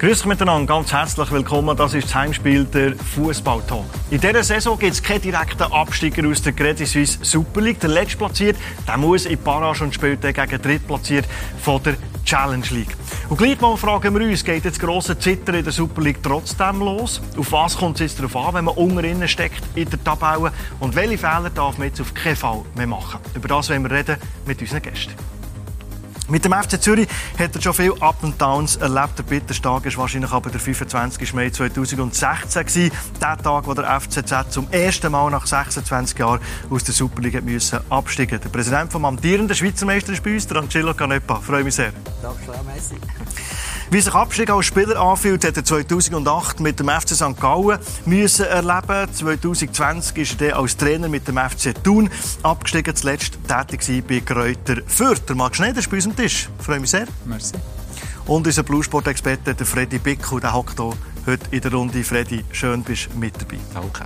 Grüß euch miteinander, ganz herzlich willkommen. Das ist das Heimspiel der Fußballtalk. In dieser Saison gibt es keinen direkten Absteiger aus der Credit Suisse Super League. Der Letztplatzierte muss in die Barrage und spielt gegen Drittplatziert von der Challenge League. Und gleich mal fragen wir uns, geht jetzt grosse Zittern in der Super League trotzdem los? Auf was kommt es jetzt darauf an, wenn man unten steckt in der Tabelle? Und welche Fehler darf man jetzt auf keinen Fall mehr machen? Über das wollen wir reden mit unseren Gästen. Mit dem FC Zürich hat er schon viel Up and Downs erlebt. Der bitterste Tag war wahrscheinlich aber der 25. Mai 2016 gewesen. Der Tag, wo der FCZ zum ersten Mal nach 26 Jahren aus der Superliga müssen absteigen. Der Präsident vom amtierenden Schweizer Meister ist bei uns, der Angelo Canepa. Freue mich sehr. Danke, Messi. Wie sich Abstieg als Spieler anfühlt, hat er 2008 mit dem FC St. Gallen müssen erleben. 2020 ist er als Trainer mit dem FC Thun abgestiegen, zuletzt tätig bei Kräuter Fürth. Der Marc Schneider ist bei uns Tisch. Ich freue mich sehr. Merci. Und unser Bluesport-Experte, der Freddy Bickel, der hockt hier heute in der Runde. Freddy, schön bist du mit dabei. Danke.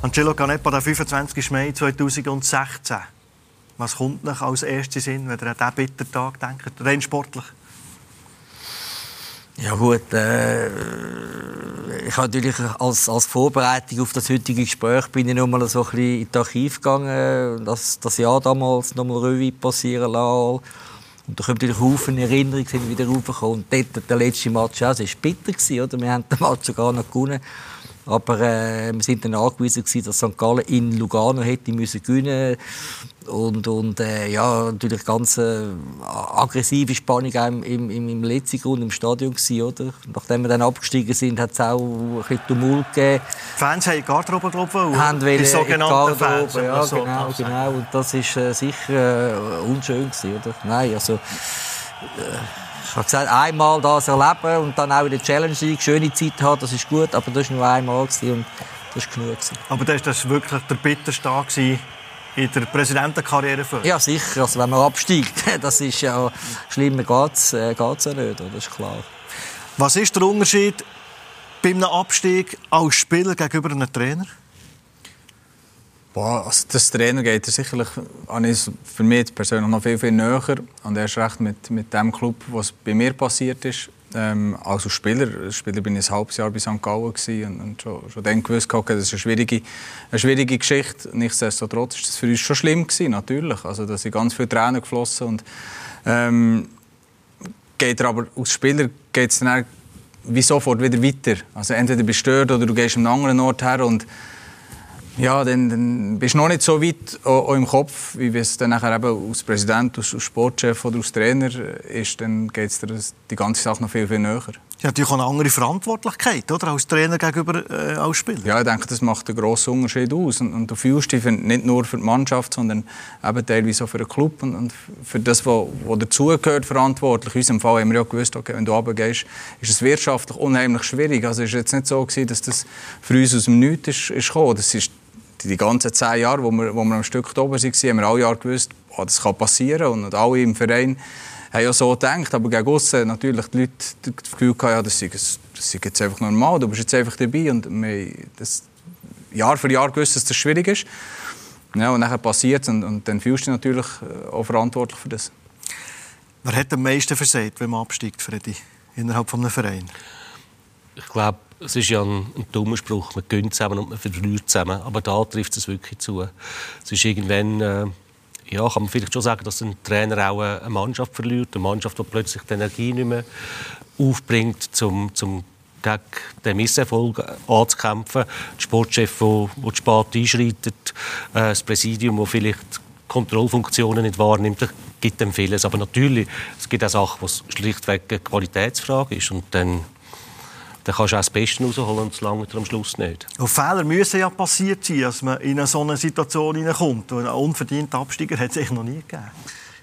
Angelo Canepa, der 25. Mai 2016. Was kommt noch als erstes Sinn, wenn ihr an diesen bitteren Tag denkt, rein sportlich? Ja gut, äh, ich habe natürlich als, als Vorbereitung auf das heutige Gespräch bin ich noch mal so ein bisschen in das Archiv gegangen, das, das Jahr damals noch mal Revue passieren lassen. Und da kommt natürlich Haufen Erinnerungen sind wieder raufgekommen. Und dort, der letzte Match auch, das war bitter, gewesen, oder? Wir haben den Match sogar noch gewonnen. Aber äh, wir sind dann angewiesen, gewesen, dass St. Gallen in Lugano hätte müssen gewinnen und, und äh, ja, natürlich ganz äh, aggressive Spannung im, im, im letzten Grund im Stadion gewesen, oder? Nachdem wir dann abgestiegen sind, hat es auch ein bisschen Tumult gegeben. Die Fans haben Garderobe, glaube ich, haben die sogenannten Fans. Ja, genau, genau. Und das war äh, sicher äh, unschön gewesen, oder? Nein, also... Ich habe gesagt, einmal das erleben und dann auch in der Challenge League schöne Zeit haben, das ist gut, aber das war nur einmal und das war genug. Aber das war wirklich der bitterste Tag in der Präsidentenkarriere für? Ja, sicher. Also, wenn man absteigt, das ist ja schlimmer geht es äh, ja nicht, das ist klar. Was ist der Unterschied bei einem Abstieg als Spieler gegenüber einem Trainer? Boah, also das Trainer geht er sicherlich für mich persönlich noch viel, viel näher. Und erst recht mit, mit dem Club, was bei mir passiert ist. Ähm, als Spieler, als Spieler bin ich ein halbes Jahr bei St. Gallen und, und schon, schon dann gewusst, okay, das ist eine schwierige, eine schwierige Geschichte. Nichtsdestotrotz war das für uns schon schlimm gewesen, natürlich. Also da sind ganz viele Tränen geflossen und ähm, geht er aber als Spieler geht es dann wie sofort wieder weiter. Also entweder bist du stört oder du gehst an einen anderen Ort her und ja, dann, dann bist du noch nicht so weit auch, im Kopf, wie es dann nachher eben als Präsident, als, Sportchef oder als Trainer ist, dann geht es dir die ganze Sache noch viel, viel näher. Ja, natürlich auch eine andere Verantwortlichkeit, oder? Als Trainer gegenüber äh, als Spieler. Ja, ich denke, das macht einen grossen Unterschied aus. Und, und du fühlst dich nicht nur für die Mannschaft, sondern eben teilweise auch für den Club und, und für das, was, was dazugehört, verantwortlich. In unserem Fall haben wir ja gewusst, okay, wenn du runtergehst, ist es wirtschaftlich unheimlich schwierig. Also es war jetzt nicht so, gewesen, dass das für uns aus dem Nichts ist, ist gekommen. Das ist die ganzen zehn Jahre, wo wir, wo wir am Stück oben waren, haben wir alle Jahre gewusst, oh, das kann passieren. Und alle im Verein haben ja so gedacht. Aber gegen aussen natürlich die Leute das Gefühl gehabt, ja, das ist, das ist jetzt einfach normal, du bist jetzt einfach dabei. Und wir das Jahr für Jahr gewusst, dass das schwierig ist. Ja, und dann passiert es und, und dann fühlst du dich natürlich äh, auch verantwortlich für das. Wer hat am meisten versagt, wenn man absteigt, Freddy, innerhalb eines Vereins? Ich glaube, es ist ja ein, ein dummer Spruch, man gönnt zusammen und man verliert zusammen. Aber da trifft es wirklich zu. Es ist irgendwann, äh, ja, kann man vielleicht schon sagen, dass ein Trainer auch eine Mannschaft verliert. Eine Mannschaft, die plötzlich die Energie nicht mehr aufbringt, um zum gegen den Misserfolg anzukämpfen. Der Sportchef, der, der spät einschreitet, äh, das Präsidium, das vielleicht Kontrollfunktionen nicht wahrnimmt, gibt dem vieles. Aber natürlich, es gibt auch Sachen, wo schlichtweg eine Qualitätsfrage ist. Und dann dann kannst du auch das Beste rausholen und es langt am Schluss nicht. Und Fehler müssen ja passiert sein, dass man in eine so eine Situation hineinkommt. Ein unverdienter Absteiger hat es sich noch nie gegeben.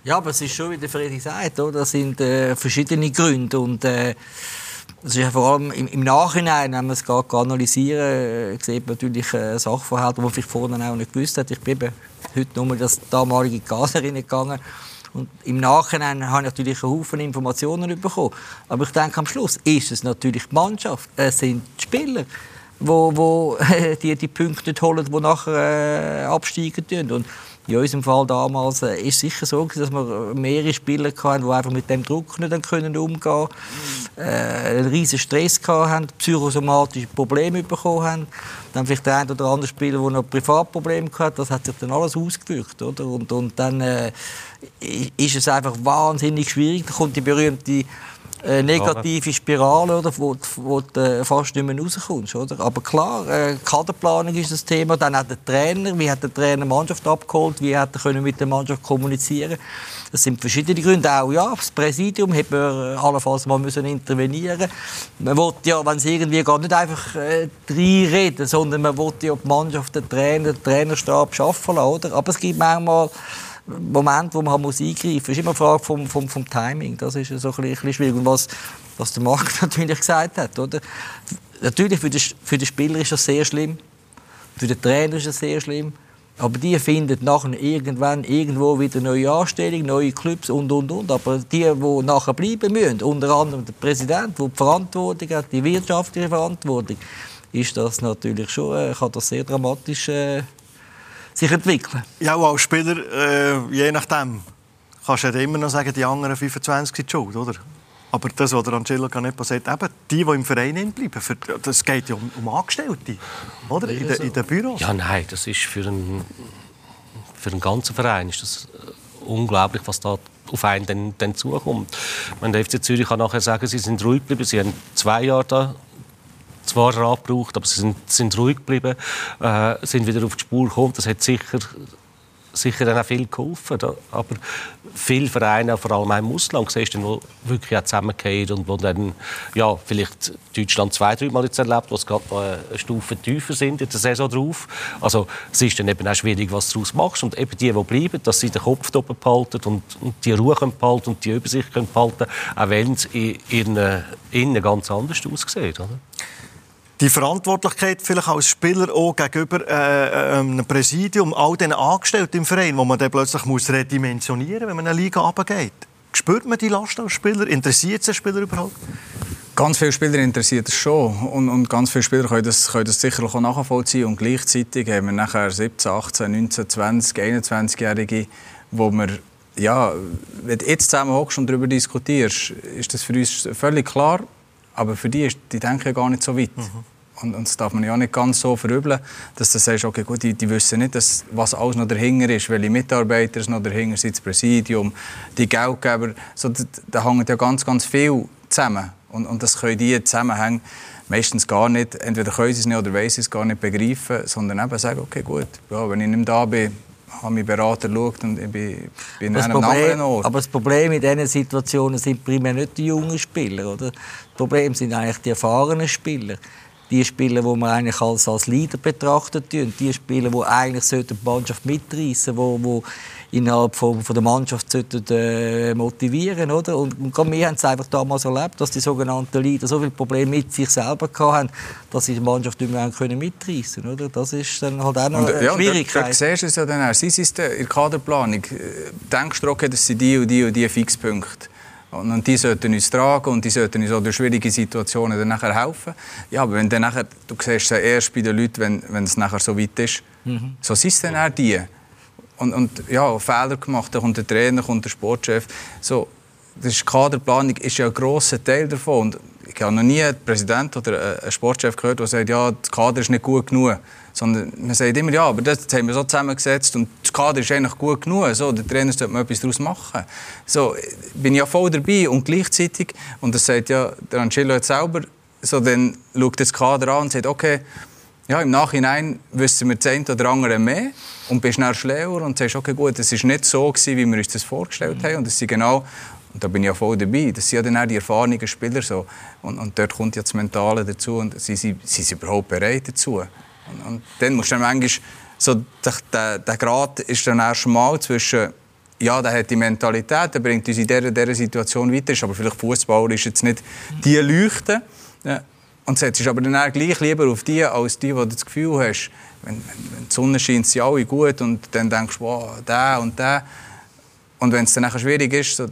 Ja, aber es ist schon, wie der Freddy sagt, oder? das sind äh, verschiedene Gründe. Und, äh, das ist ja vor allem im, im Nachhinein, wenn man es gar analysieren, äh, sieht man natürlich äh, Sachverhalte, die man vielleicht vorher auch nicht gewusst hat. Ich bin heute nur das damalige Gas gegangen und im Nachhinein habe ich natürlich einen Haufen Informationen bekommen. Aber ich denke, am Schluss ist es natürlich die Mannschaft. Es sind die Spieler, wo, wo die, die Punkte holen, die nachher äh, absteigen. Und In unserem Fall damals äh, ist sicher so, dass wir mehrere Spieler hatten, die einfach mit dem Druck nicht können umgehen äh, einen riesen Stress hatten, psychosomatische Probleme bekommen haben. Dann vielleicht der ein oder andere Spieler, der noch Privatprobleme hatte, das hat sich dann alles ausgewirkt. Oder? Und, und dann äh, ist es einfach wahnsinnig schwierig. Da kommt die berühmte äh, negative Spirale, oder, wo, wo du äh, fast nicht mehr rauskommst. Oder? Aber klar, äh, Kaderplanung ist das Thema. Dann hat der Trainer, wie hat der Trainer die Mannschaft abgeholt, wie hat er können mit der Mannschaft kommunizieren Das sind verschiedene Gründe. Auch ja, das Präsidium hätte man äh, allenfalls mal müssen intervenieren Man will ja, wenn es irgendwie geht, nicht einfach äh, reinreden, sondern man will ja die Mannschaft, den Trainer, den Trainerstab arbeiten lassen. Oder? Aber es gibt manchmal Moment, wo man halt muss eingreifen muss. Ist immer eine Frage vom, vom, vom Timing. Das ist so ein bisschen schwierig. Und was, was der Marc natürlich gesagt hat, oder? Natürlich für den, für den Spieler ist das sehr schlimm. Für den Trainer ist das sehr schlimm. Aber die finden nachher irgendwann irgendwo wieder neue Anstellungen, neue Clubs und, und, und. Aber die, die nachher bleiben müssen, unter anderem der Präsident, der die Verantwortung hat, die wirtschaftliche Verantwortung, ist das natürlich schon, äh, kann das sehr dramatisch äh, sich entwickeln. Ja, als Spieler, äh, je nachdem, kannst du ja immer noch sagen, die anderen 25 sind schuld, oder? Aber das, was Angelo Canepa sagt, eben, die, die im Verein bleiben, für, das geht ja um, um Angestellte, oder? In, de, in den Büros. Ja, nein, das ist für einen, für einen ganzen Verein ist das äh, unglaublich, was da auf einen dann, dann zukommt. Meine, der FC Zürich kann nachher sagen, sie sind ruhig geblieben, sie haben zwei Jahre da zwar angebraucht, aber sie sind, sind ruhig geblieben, äh, sind wieder auf die Spur gekommen. Das hat sicher sicher dann auch viel geholfen. Aber viele Vereine, vor allem auch im Ausland, siehst du, wo wirklich auch zusammengehen und wo dann, ja, vielleicht Deutschland zwei, drei Mal jetzt erlebt, wo es gerade eine Stufe tiefer sind in der Saison drauf. Also es ist dann eben auch schwierig, was du daraus machst. Und eben die, die bleiben, dass sie den Kopf oben behalten und, und die Ruhe behalten und die Übersicht behalten, auch wenn es in ihren Innen ganz anders aussieht. Oder? Die Verantwortlichkeit vielleicht als Spieler auch gegenüber äh, äh, einem Präsidium, all den Angestellten im Verein, wo man dann plötzlich muss redimensionieren muss, wenn man eine Liga runtergeht. Spürt man die Last als Spieler? Interessiert es den Spieler überhaupt? Ganz viele Spieler interessiert es schon und, und ganz viele Spieler können das, können das sicherlich auch nachvollziehen und gleichzeitig haben wir nachher 17, 18, 19, 20, 21-Jährige, wo wir ja, wenn du jetzt zusammen hockst und darüber diskutierst, ist das für uns völlig klar. Aber für die, ist, die denken ja gar nicht so weit. Mhm. Und, und, das darf man ja nicht ganz so verübeln, dass du sagst, okay, gut, die, die wissen nicht, dass, was alles noch dahinter ist, welche Mitarbeiter noch dahinter sind, das Präsidium, die Geldgeber. So, da, da hängt ja ganz, ganz viel zusammen. Und, und das können die Zusammenhänge meistens gar nicht, entweder können sie es nicht oder sie es gar nicht begreifen, sondern eben sagen, okay, gut, ja, wenn ich nicht da bin, habe meinen Berater geschaut und ich bin, bin in einem Problem, anderen Ort. Aber das Problem in diesen Situationen sind primär nicht die jungen Spieler. Oder? Das Problem sind eigentlich die erfahrenen Spieler die Spieler, die man eigentlich als, als Leader betrachtet, die Spieler, die eigentlich die Mannschaft mitreißen sollten, innerhalb von, von der Mannschaft sollten, äh, motivieren oder? Und, und wir haben es einfach damals erlebt, dass die sogenannten Leader so viele Probleme mit sich selber hatten, dass sie die Mannschaft nicht mehr können mitreißen oder? Das ist dann halt auch noch eine ja, Schwierigkeit. Du siehst es ja dann auch. Sie sind in der Kaderplanung. Denkst du, okay, das sind die und die und die Fixpunkte. Und die sollten uns tragen und die sollten uns auch durch schwierige Situationen dann nachher helfen. Ja, aber wenn dann nachher, du siehst es erst bei den Leuten, wenn, wenn es nachher so weit ist. Mhm. So sind es dann auch die. Und, und ja, Fehler gemacht, da kommt der Trainer, kommt der Sportchef. So, das Kaderplanung ist ja ein grosser Teil davon. Und ich habe noch nie einen Präsident oder einen Sportchef gehört, der sagt, ja, das Kader ist nicht gut genug. Sondern man sagt immer, ja, aber das haben wir so zusammengesetzt und das Kader ist eigentlich gut genug. So, der Trainer sollte mal etwas daraus machen. So, bin ich ja voll dabei und gleichzeitig, und das sagt ja der Angelo jetzt selber, so, dann schaut das Kader an und sagt, okay, ja, im Nachhinein wissen wir das eine oder andere mehr und bist schnell schlauer und sagst, okay, gut, es war nicht so gewesen, wie wir uns das vorgestellt haben und das sind genau und da bin ich ja voll dabei. Das sind ja dann auch die erfahrenen Spieler so. Und, und dort kommt ja das Mentale dazu und sie, sie sind überhaupt bereit dazu. Und, und dann musst du dann manchmal so, der, der, der Grad ist dann erst mal zwischen ja, der hat die Mentalität, der bringt uns in dieser, dieser Situation weiter, ist aber vielleicht Fußballer ist jetzt nicht die Leuchte. Und setzt aber dann gleich lieber auf die, als die, wo du das Gefühl hast, wenn, wenn, die Sonne scheint, sind alle gut und dann denkst du, wow, der und der. Und wenn es dann schwierig ist, so,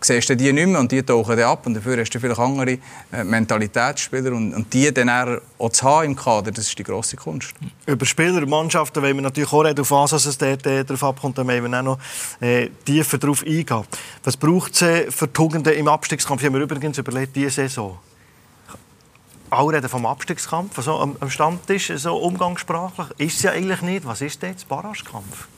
siehst du die nicht mehr und die tauchen dann ab. Und dafür hast du vielleicht andere äh, Mentalitätsspieler. Und, und die dann auch zu haben im Kader, das ist die grosse Kunst. Über Spieler und Mannschaften wollen wir natürlich auch reden, auf was es dort, äh, darauf abkommt. Dann wollen wir auch noch äh, tiefer darauf eingehen. Was braucht es äh, für Tugenden im Abstiegskampf? Ich habe mir übrigens überlegt, diese Saison. Alle reden vom Abstiegskampf, so am, am Stammtisch, so umgangssprachlich. Ist es ja eigentlich nicht. Was ist jetzt Barragekampf?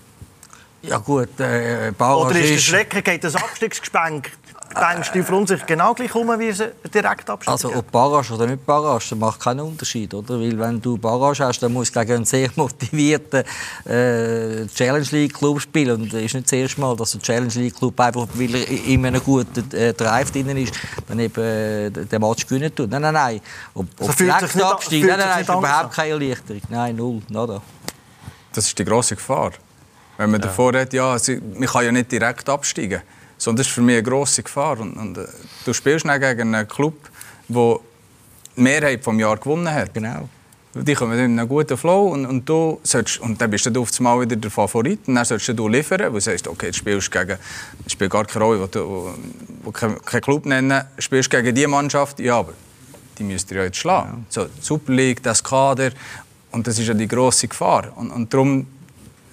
Ja gut, äh, Barrage Oder ist der Schrecken, geht das Abstiegsgespenk denkst du für uns genau gleich um wie ein Direktabstieg? Also ob Barrage oder nicht Barrage, das macht keinen Unterschied. Oder? Weil wenn du Barrage hast, dann musst du gegen einen sehr motivierten äh, Challenge League Club spielen. Und es ist nicht das erste Mal, dass ein Challenge League Club einfach, weil er in einem guten äh, Drive drin ist, dann eben äh, den Match gewinnen tut. Nein, nein, nein. Ob, ob so Direktabstieg, nein, nein, nein, ist überhaupt keine Erleichterung. Nein, null, nada. Das ist die grosse Gefahr. Wenn man ja. davor hat, ja, man kann ja nicht direkt absteigen. Sondern das ist für mich eine grosse Gefahr. Und, und äh, du spielst dann gegen einen Club, der die Mehrheit des Jahres gewonnen hat. Genau. Die kommen in einen guten Flow und, und, du sollst, und dann bist du auf einmal wieder der Favorit und dann sollst du liefern, weil du sagst, okay, jetzt spielst gegen, spielt gar keine Rolle, du wo keinen Club nennen, spielst gegen diese Mannschaft, ja, aber die müsst ihr ja jetzt schlagen. Ja. So, Super League, das Kader, und das ist ja die grosse Gefahr. Und, und darum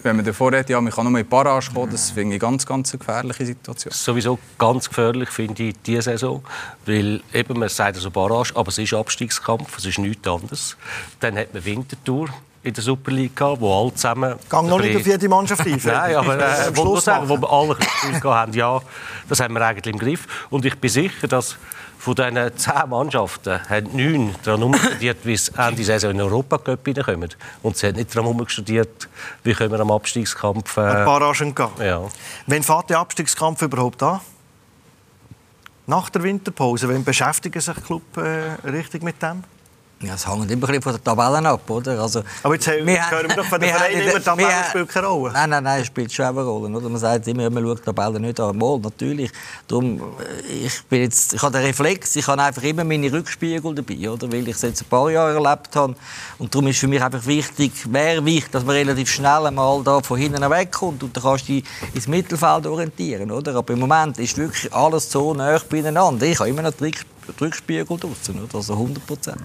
wenn man davor hat, ja, man kann nur in die Barrage kommen, das finde ich ganz, ganz eine gefährliche Situation. Sowieso ganz gefährlich finde ich diese Saison, weil eben, man sagt also Barrage, aber es ist Abstiegskampf, es ist nichts anderes. Dann hat man Winterthur, in der Super League wo alle zusammen... Gang noch nicht auf jede Mannschaft ein. Nein, aber äh, wo, sagen, wo wir alle haben, ja, das haben wir eigentlich im Griff. Und ich bin sicher, dass von diesen zehn Mannschaften haben neun daran studiert, wie sie Ende Saison in den Europacup hineinkommen. Und sie haben nicht daran studiert, wie können wir am Abstiegskampf... Äh, Ein paar Raschen gehen. Ja. Wann fährt der Abstiegskampf überhaupt an? Nach der Winterpause. Wann beschäftigen sich Club äh, richtig mit dem? Ja, es hängt immer von den Tabellen ab, oder? Also, aber jetzt hören wir, doch von den Vereinen immer, Tabellen spielt keine Rolle. Nein, nein, nein, es spielt schon eine Rolle. Oder? Man sagt immer, man schaut die Tabellen nicht an. Mal, natürlich. Darum, äh, ich, bin jetzt, ich habe den Reflex, ich habe einfach immer meine Rückspiegel dabei, oder? weil ich es jetzt ein paar Jahre erlebt habe. Und darum ist für mich einfach wichtig, wäre wichtig, dass man relativ schnell mal da von hinten wegkommt und dann kannst du dich ins Mittelfeld orientieren. Oder? Aber im Moment ist wirklich alles so nah beieinander. Ich habe immer noch die Rückspiegel draußen, also 100 Prozent.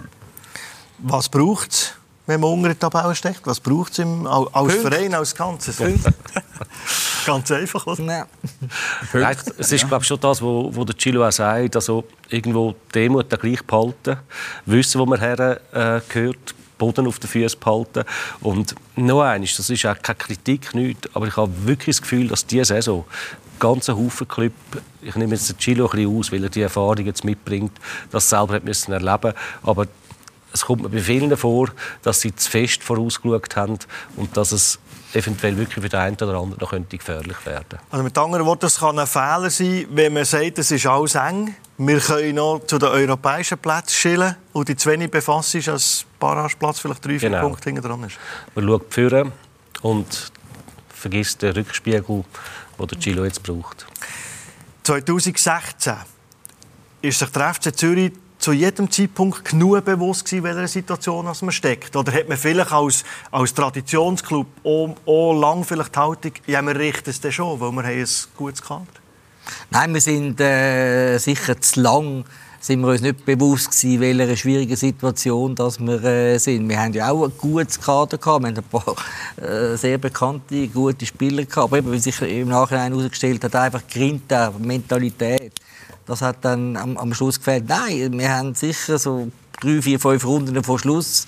Was braucht es, wenn man unter die Tabelle steckt? Was braucht es als Punkt. Verein, als Ganzes? Ganz einfach, oder? Nein. Nein, es ist glaube ich, schon das, was der Chilo auch sagt, also irgendwo die Demut gleich behalten, wissen, wo man her äh, gehört, Boden auf den Füßen behalten. Und noch eines, das ist auch keine Kritik, nicht, aber ich habe wirklich das Gefühl, dass diese Saison ganze Haufen Club, ich nehme jetzt den Chilo ein bisschen aus, weil er die Erfahrung jetzt mitbringt, das selber hat müssen erleben, aber es kommt mir bei vielen vor, dass sie zu fest vorausgeschaut haben und dass es eventuell wirklich für den einen oder anderen noch könnte gefährlich werden Also mit anderen Worten, es kann ein Fehler sein, wenn man sagt, es ist alles eng. Wir können noch zu den europäischen Plätzen schillen und die zu wenig befasst ist, als Barrageplatz vielleicht drei, vier genau. Punkte hinten dran ist. Man schaut führen und vergisst den Rückspiegel, den der Gilo jetzt braucht. 2016 ist sich der FC Zürich zu jedem Zeitpunkt genug bewusst gewesen, welcher Situation man steckt? Oder hat man vielleicht als, als Traditionsclub auch, auch lang vielleicht die Haltung, ja, wir richten es dann schon, weil wir ein gutes Kader? Nein, wir sind äh, sicher zu lang sind wir uns nicht bewusst gewesen, welcher schwierigen Situation dass wir äh, sind. Wir haben ja auch ein gutes Kader gehabt, wir haben ein paar äh, sehr bekannte, gute Spieler gehabt, aber eben, wie sich im Nachhinein herausgestellt hat, einfach Grinta, Mentalität das hat dann am, am Schluss gefällt. Nein, wir haben sicher so drei, vier, fünf Runden vor Schluss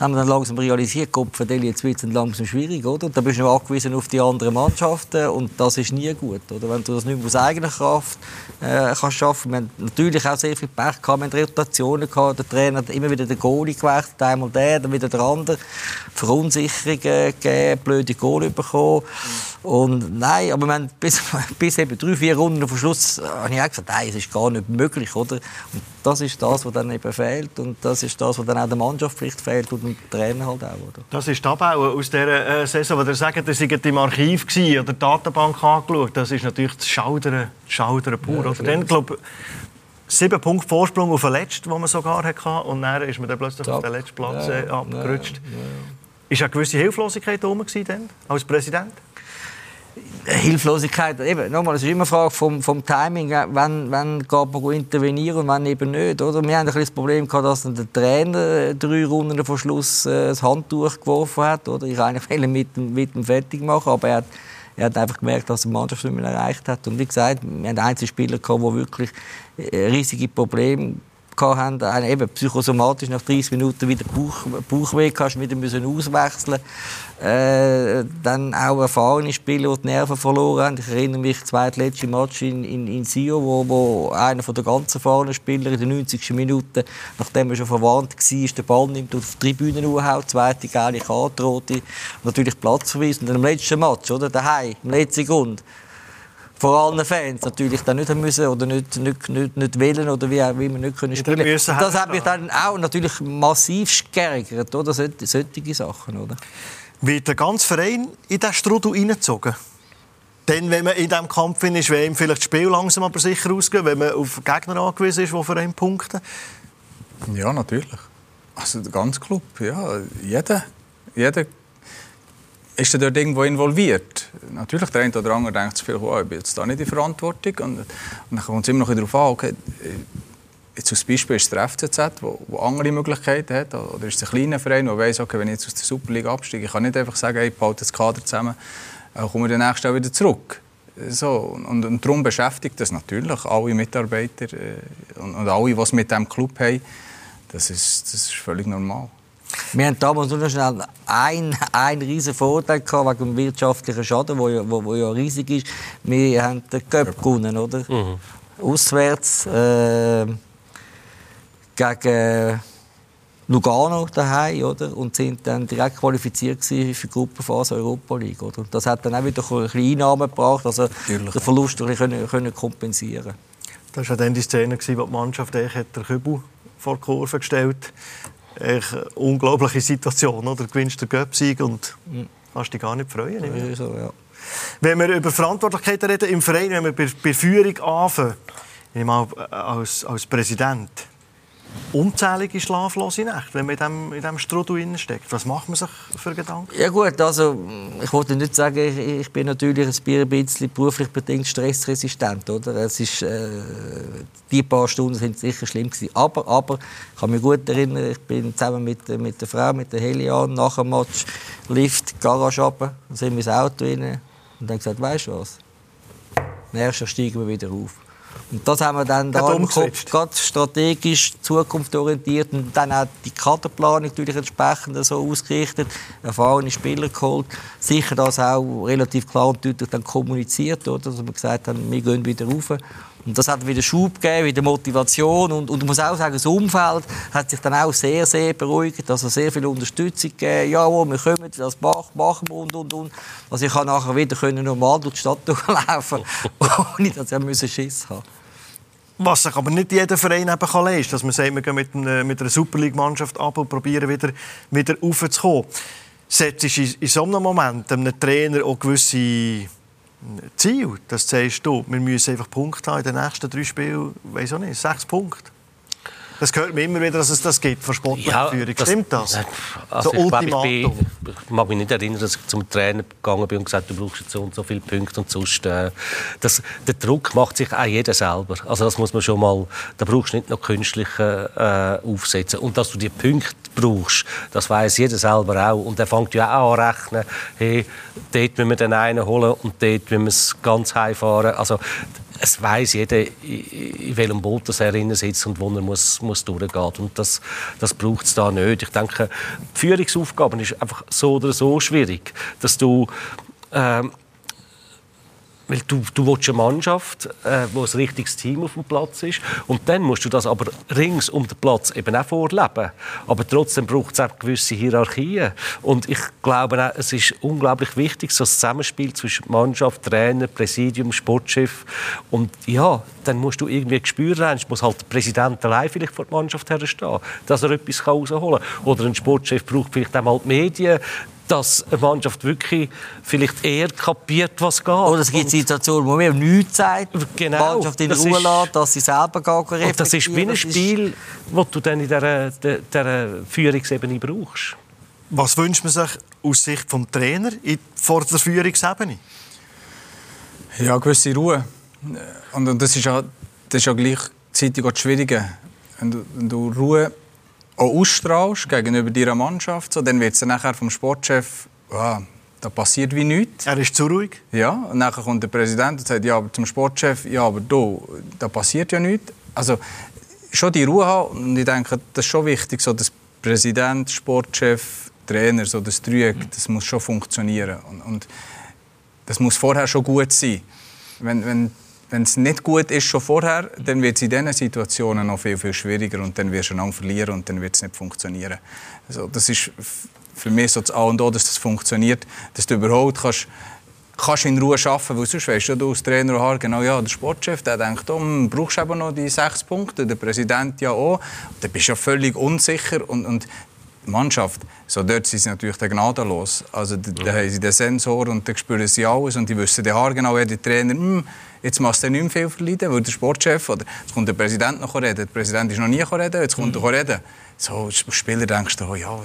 haben wir dann langsam realisiert, Kopfverdelli, jetzt wird es langsam schwierig, oder? Und dann bist du angewiesen auf die anderen Mannschaften und das ist nie gut, oder? Wenn du das nicht mehr aus eigener Kraft äh, kannst schaffen. Wir haben natürlich auch sehr viel Pech gehabt, wir haben Rotationen gehabt, der Trainer hat immer wieder den Goalie gewechselt, einmal der, dann wieder der andere. Verunsicherungen gegeben, blöde Goal bekommen. Und nein, aber wir haben bis, bis eben drei, vier Runden vor Schluss äh, habe ich auch gesagt, nein, es ist gar nicht möglich, oder? Und das ist das, was dann eben fehlt und das ist das, was dann auch der Mannschaft vielleicht fehlt und dem Trainer halt auch, oder? Das ist das Abbauen aus dieser äh, Saison, wo ihr sagt, ihr seid im Archiv gewesen, oder die Datenbank angeschaut, das ist natürlich das Schaudern, das Schaudern pur, ja, oder? Dann, glaub, sieben Punkte Vorsprung auf den letzten, den man sogar hatte, und dann ist man dann plötzlich Top. auf den letzten Platz äh, abgerutscht. Ja, ja, ja. Ist eine gewisse Hilflosigkeit da dann, als Präsident? Hilflosigkeit, eben, nochmal, es ist immer eine Frage vom, vom Timing, wann, wann geht man intervenieren und wann eben nicht. Oder? Wir haben ein das Problem gehabt, dass der Trainer äh, drei Runden vor Schluss äh, das Handtuch geworfen hat. Oder? Ich eigentlich mit dem, mit dem fertig machen, aber er hat, er hat einfach gemerkt, dass er die Mannschaft nicht mehr erreicht hat. Und wie gesagt, wir haben einzelne Spieler die wirklich äh, riesige Probleme hatten, einen eben psychosomatisch nach 30 Minuten wieder Bauch, Bauchweh hast, wieder müssen auswechseln äh, dann auch erfahrene Spieler, die die Nerven verloren haben. Ich erinnere mich an das letzte Match in, in, in Sio, wo, wo einer von der ganz erfahrenen Spieler in den 90. Minuten, nachdem er schon verwandt war, den Ball nimmt und auf die Tribüne haut, zweite geile Karte, rote, natürlich Platz verweist. Und dann im letzten Match, oder, daheim, im letzten Grund, vor allen Fans natürlich dann nicht müssen oder nicht, nicht, nicht, nicht wählen oder wie, wie wir nicht können spielen. Das hat mich dann auch natürlich massiv geärgert, oder? Solche, solche Sachen, oder? Wird der ganze Verein in diesen Strudel hineingezogen? Denn wenn man in diesem Kampf ist, wenn ihm vielleicht das Spiel langsam aber sicher ausgeht, wenn man auf Gegner angewiesen ist, die für einen punkten? Ja, natürlich. Also der ganze Club, ja. Jeder, jeder ist dort irgendwo involviert. Natürlich, der eine oder andere denkt sich vielleicht, oh, ich bin jetzt da nicht in Verantwortung. Und, und dann kommt es immer noch darauf an, okay, jetzt als Beispiel ist der FCZ, wo, andere Möglichkeiten hat, oder ist es ein kleiner Verein, der weiss, okay, wenn ich jetzt aus der Superliga absteige, ich kann nicht einfach sagen, ich behalte das Kader zusammen, äh, komme ich nächsten Jahr wieder zurück. So, und, und darum beschäftigt das natürlich alle Mitarbeiter äh, und, und alle, die es mit diesem Club haben. Das ist, das ist völlig normal. Wir haben damals nur schnell einen, einen riesen Vorteil gehabt wegen dem wirtschaftlichen Schaden, der ja, wo, wo ja riesig ist. Wir haben den Cup gewonnen, oder? Mhm. Auswärts äh, gegen Lugano daheim, oder? Und sind dann direkt qualifiziert für die Gruppenphase Europa League, oder? Das hat dann auch wieder ein bisschen Einnahmen gebracht, also Natürlich. den Verlust ein bisschen können kompensieren. Das war dann die Szene, wo die Mannschaft den Kübel vor die Kurve gestellt hat eine unglaubliche Situation. Oder? Du gewinnst den Göpsieg und kannst dich gar nicht freuen. Ja, so, ja. Wenn wir über Verantwortlichkeiten reden im Verein, wenn wir bei, bei Führung anfangen, als, als Präsident, unzählige schlaflose Nächte, wenn man in diesem, in diesem Strudel steckt. Was macht man sich für Gedanken? Ja gut, also ich wollte nicht sagen, ich, ich bin natürlich ein bisschen beruflich bedingt stressresistent. Oder? Es ist, äh, die paar Stunden sind sicher schlimm gewesen. Aber, aber ich kann mich gut erinnern, ich bin zusammen mit, mit der Frau, mit der Helian, nach dem Match Lift, Garage runter, dann sind wir ins Auto rein und dann gesagt, weißt du was, nächstes Jahr steigen wir wieder auf. Und das haben wir dann da im Kopf ganz strategisch zukunftsorientiert und dann auch die Kaderplanung natürlich entsprechend so ausgerichtet, erfahrene Spieler geholt, sicher das auch relativ klar und deutlich dann kommuniziert, oder? dass wir gesagt haben, wir gehen wieder rauf. Und das hat wieder Schub gegeben, wieder Motivation und, und ich muss auch sagen, das Umfeld hat sich dann auch sehr, sehr beruhigt, also sehr viel Unterstützung gegeben. Ja, wir kommen, das machen wir und, und, und. Also ich kann nachher wieder können normal durch die Stadt durchlaufen, ohne dass ich Schiss haben was sich aber nicht jeder Verein eben kann leisten dass man sagt, wir gehen mit einer, mit einer Super League-Mannschaft ab und probieren wieder, wieder raufzukommen. Setzt in, in so einem Moment einem Trainer auch gewisse Ziel, das sagst du, wir müssen einfach Punkte haben in den nächsten drei Spielen, weiß auch nicht, sechs Punkte. Das hört mir immer wieder, dass es das gibt von sportlicher ja, Stimmt das? Also so ich, glaub, ich, bin, ich mag mich nicht erinnern, dass ich zum Trainer gegangen bin und gesagt du brauchst jetzt so und so viele Punkte und sonst... Äh, das, der Druck macht sich auch jeder selber. Also das muss man schon mal... Da brauchst du nicht noch künstliche äh, aufsetzen. Und dass du die Punkte brauchst, das weiß jeder selber auch. Und er fängt ja auch an rechnen, hey, dort müssen wir den einen holen und dort müssen wir es ganz heimfahren. Also es weiß jeder, in welchem Boot er drin sitzt und wo er muss, muss durchgehen Und das, das braucht es da nicht. Ich denke, die Führungsaufgaben ist einfach so oder so schwierig, dass du ähm, weil du, du willst eine Mannschaft, äh, wo ein richtiges Team auf dem Platz ist. Und dann musst du das aber rings um den Platz eben auch vorleben. Aber trotzdem braucht es auch gewisse Hierarchien. Und ich glaube auch, es ist unglaublich wichtig, so ein Zusammenspiel zwischen Mannschaft, Trainer, Präsidium, Sportchef. Und ja, dann musst du irgendwie Gespür haben. muss halt der Präsident allein vielleicht vor der Mannschaft herstehen, dass er etwas rausholen kann. Oder ein Sportchef braucht vielleicht auch mal die Medien, dass eine Mannschaft wirklich vielleicht eher kapiert, was geht. Oder es gibt Situationen, wo man nichts sagt, genau, die Mannschaft in Ruhe lässt, dass sie selber gehen Und das ist wie ein Spiel, das du dann in dieser, dieser Führungsebene brauchst. Was wünscht man sich aus Sicht des Trainers vor der Führungsebene? Ja, gewisse Ruhe. Und, und das, ist ja, das ist ja gleichzeitig auch das Schwierige. Wenn du, wenn du Ruhe auch ausstrahlst gegenüber deiner Mannschaft, so, dann wird es nachher vom Sportchef, ja, da passiert wie nichts. Er ist zu ruhig. Ja, und dann kommt der Präsident und sagt, ja, aber zum Sportchef, ja, aber du, da passiert ja nichts. Also schon die Ruhe haben und ich denke, das ist schon wichtig, so dass Präsident, Sportchef, Trainer, so das Dreieck, das muss schon funktionieren und, und das muss vorher schon gut sein. Wenn, wenn wenn es nicht gut ist schon vorher, dann wird es in diesen Situationen noch viel, viel schwieriger und dann wirst du einander verlieren und dann wird es nicht funktionieren. Also das ist für mich so das A und O, dass das funktioniert, dass du überhaupt kannst, kannst in Ruhe arbeiten, weil sonst weißt du als Trainer auch genau, ja, der Sportchef, der denkt, oh, brauchst du eben noch die sechs Punkte, der Präsident ja auch, dann bist du ja völlig unsicher und, und die Mannschaft, so dort sind sie natürlich gnadenlos. Also da, da haben sie den Sensor und da spüren sie alles und die wissen genau, der Trainer, hm, jetzt machst du nicht mehr viel verleiden, weil der Sportchef oder jetzt kommt der Präsident noch reden, der Präsident ist noch nie reden, jetzt kommt er reden. So, als Spieler denkst du, oh ja,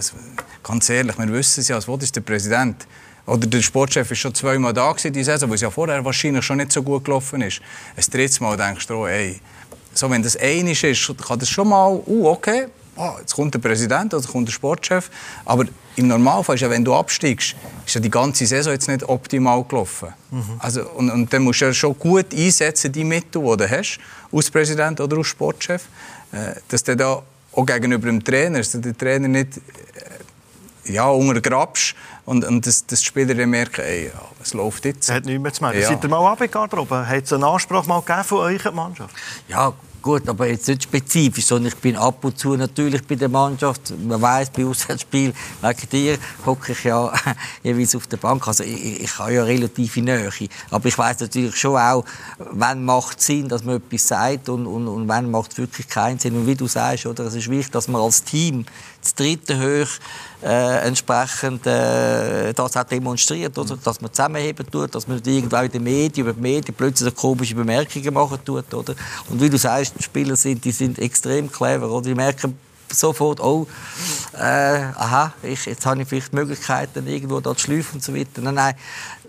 ganz ehrlich, wir wissen es ja, was ist der Präsident? Oder der Sportchef war schon zweimal da gewesen, die Saison, weil es ja vorher wahrscheinlich schon nicht so gut gelaufen ist. Ein drittes Mal denkst du, oh, ey, so, wenn das einig ist, kann das schon mal, uh, okay, oh, jetzt kommt der Präsident oder kommt der Sportchef. Aber im Normalfall ist ja, wenn du absteigst, ist ja die ganze Saison jetzt nicht optimal gelaufen. Mhm. Also, und, und dann musst du ja schon gut einsetzen, die Mittel, die du hast, als Präsident oder als Sportchef, äh, dass du da auch gegenüber dem Trainer, dass du den Trainer nicht äh, ja, untergrabst und, und dass, dass die Spieler dann merken, ey, ja, es läuft jetzt. Er hat nichts mehr zu melden. Ja. Seid ihr mal abgegangen, Hat es einen Anspruch mal gegeben von eurer Mannschaft? Ja, Gut, aber jetzt nicht spezifisch, sondern ich bin ab und zu natürlich bei der Mannschaft. Man weiß bei Auswärtsspiel, wegen dir hocke ich ja jeweils auf der Bank. Also ich, ich habe ja relative Nähe. Aber ich weiß natürlich schon auch, wann macht es Sinn, dass man etwas sagt und, und, und wann macht es wirklich keinen Sinn. Und wie du sagst, oder, es ist wichtig, dass man als Team das dritte Hoch äh, entsprechend äh, das auch demonstriert, oder? dass man zusammenheben tut, dass man irgendwo in den Medien, über die Medien plötzlich komische Bemerkungen machen tut, oder? Und wie du sagst, die Spieler sind, die sind extrem clever, oder? Die merken sofort, oh, äh, aha, ich, jetzt habe ich vielleicht Möglichkeiten, irgendwo da zu schleifen und so weiter. Nein, nein,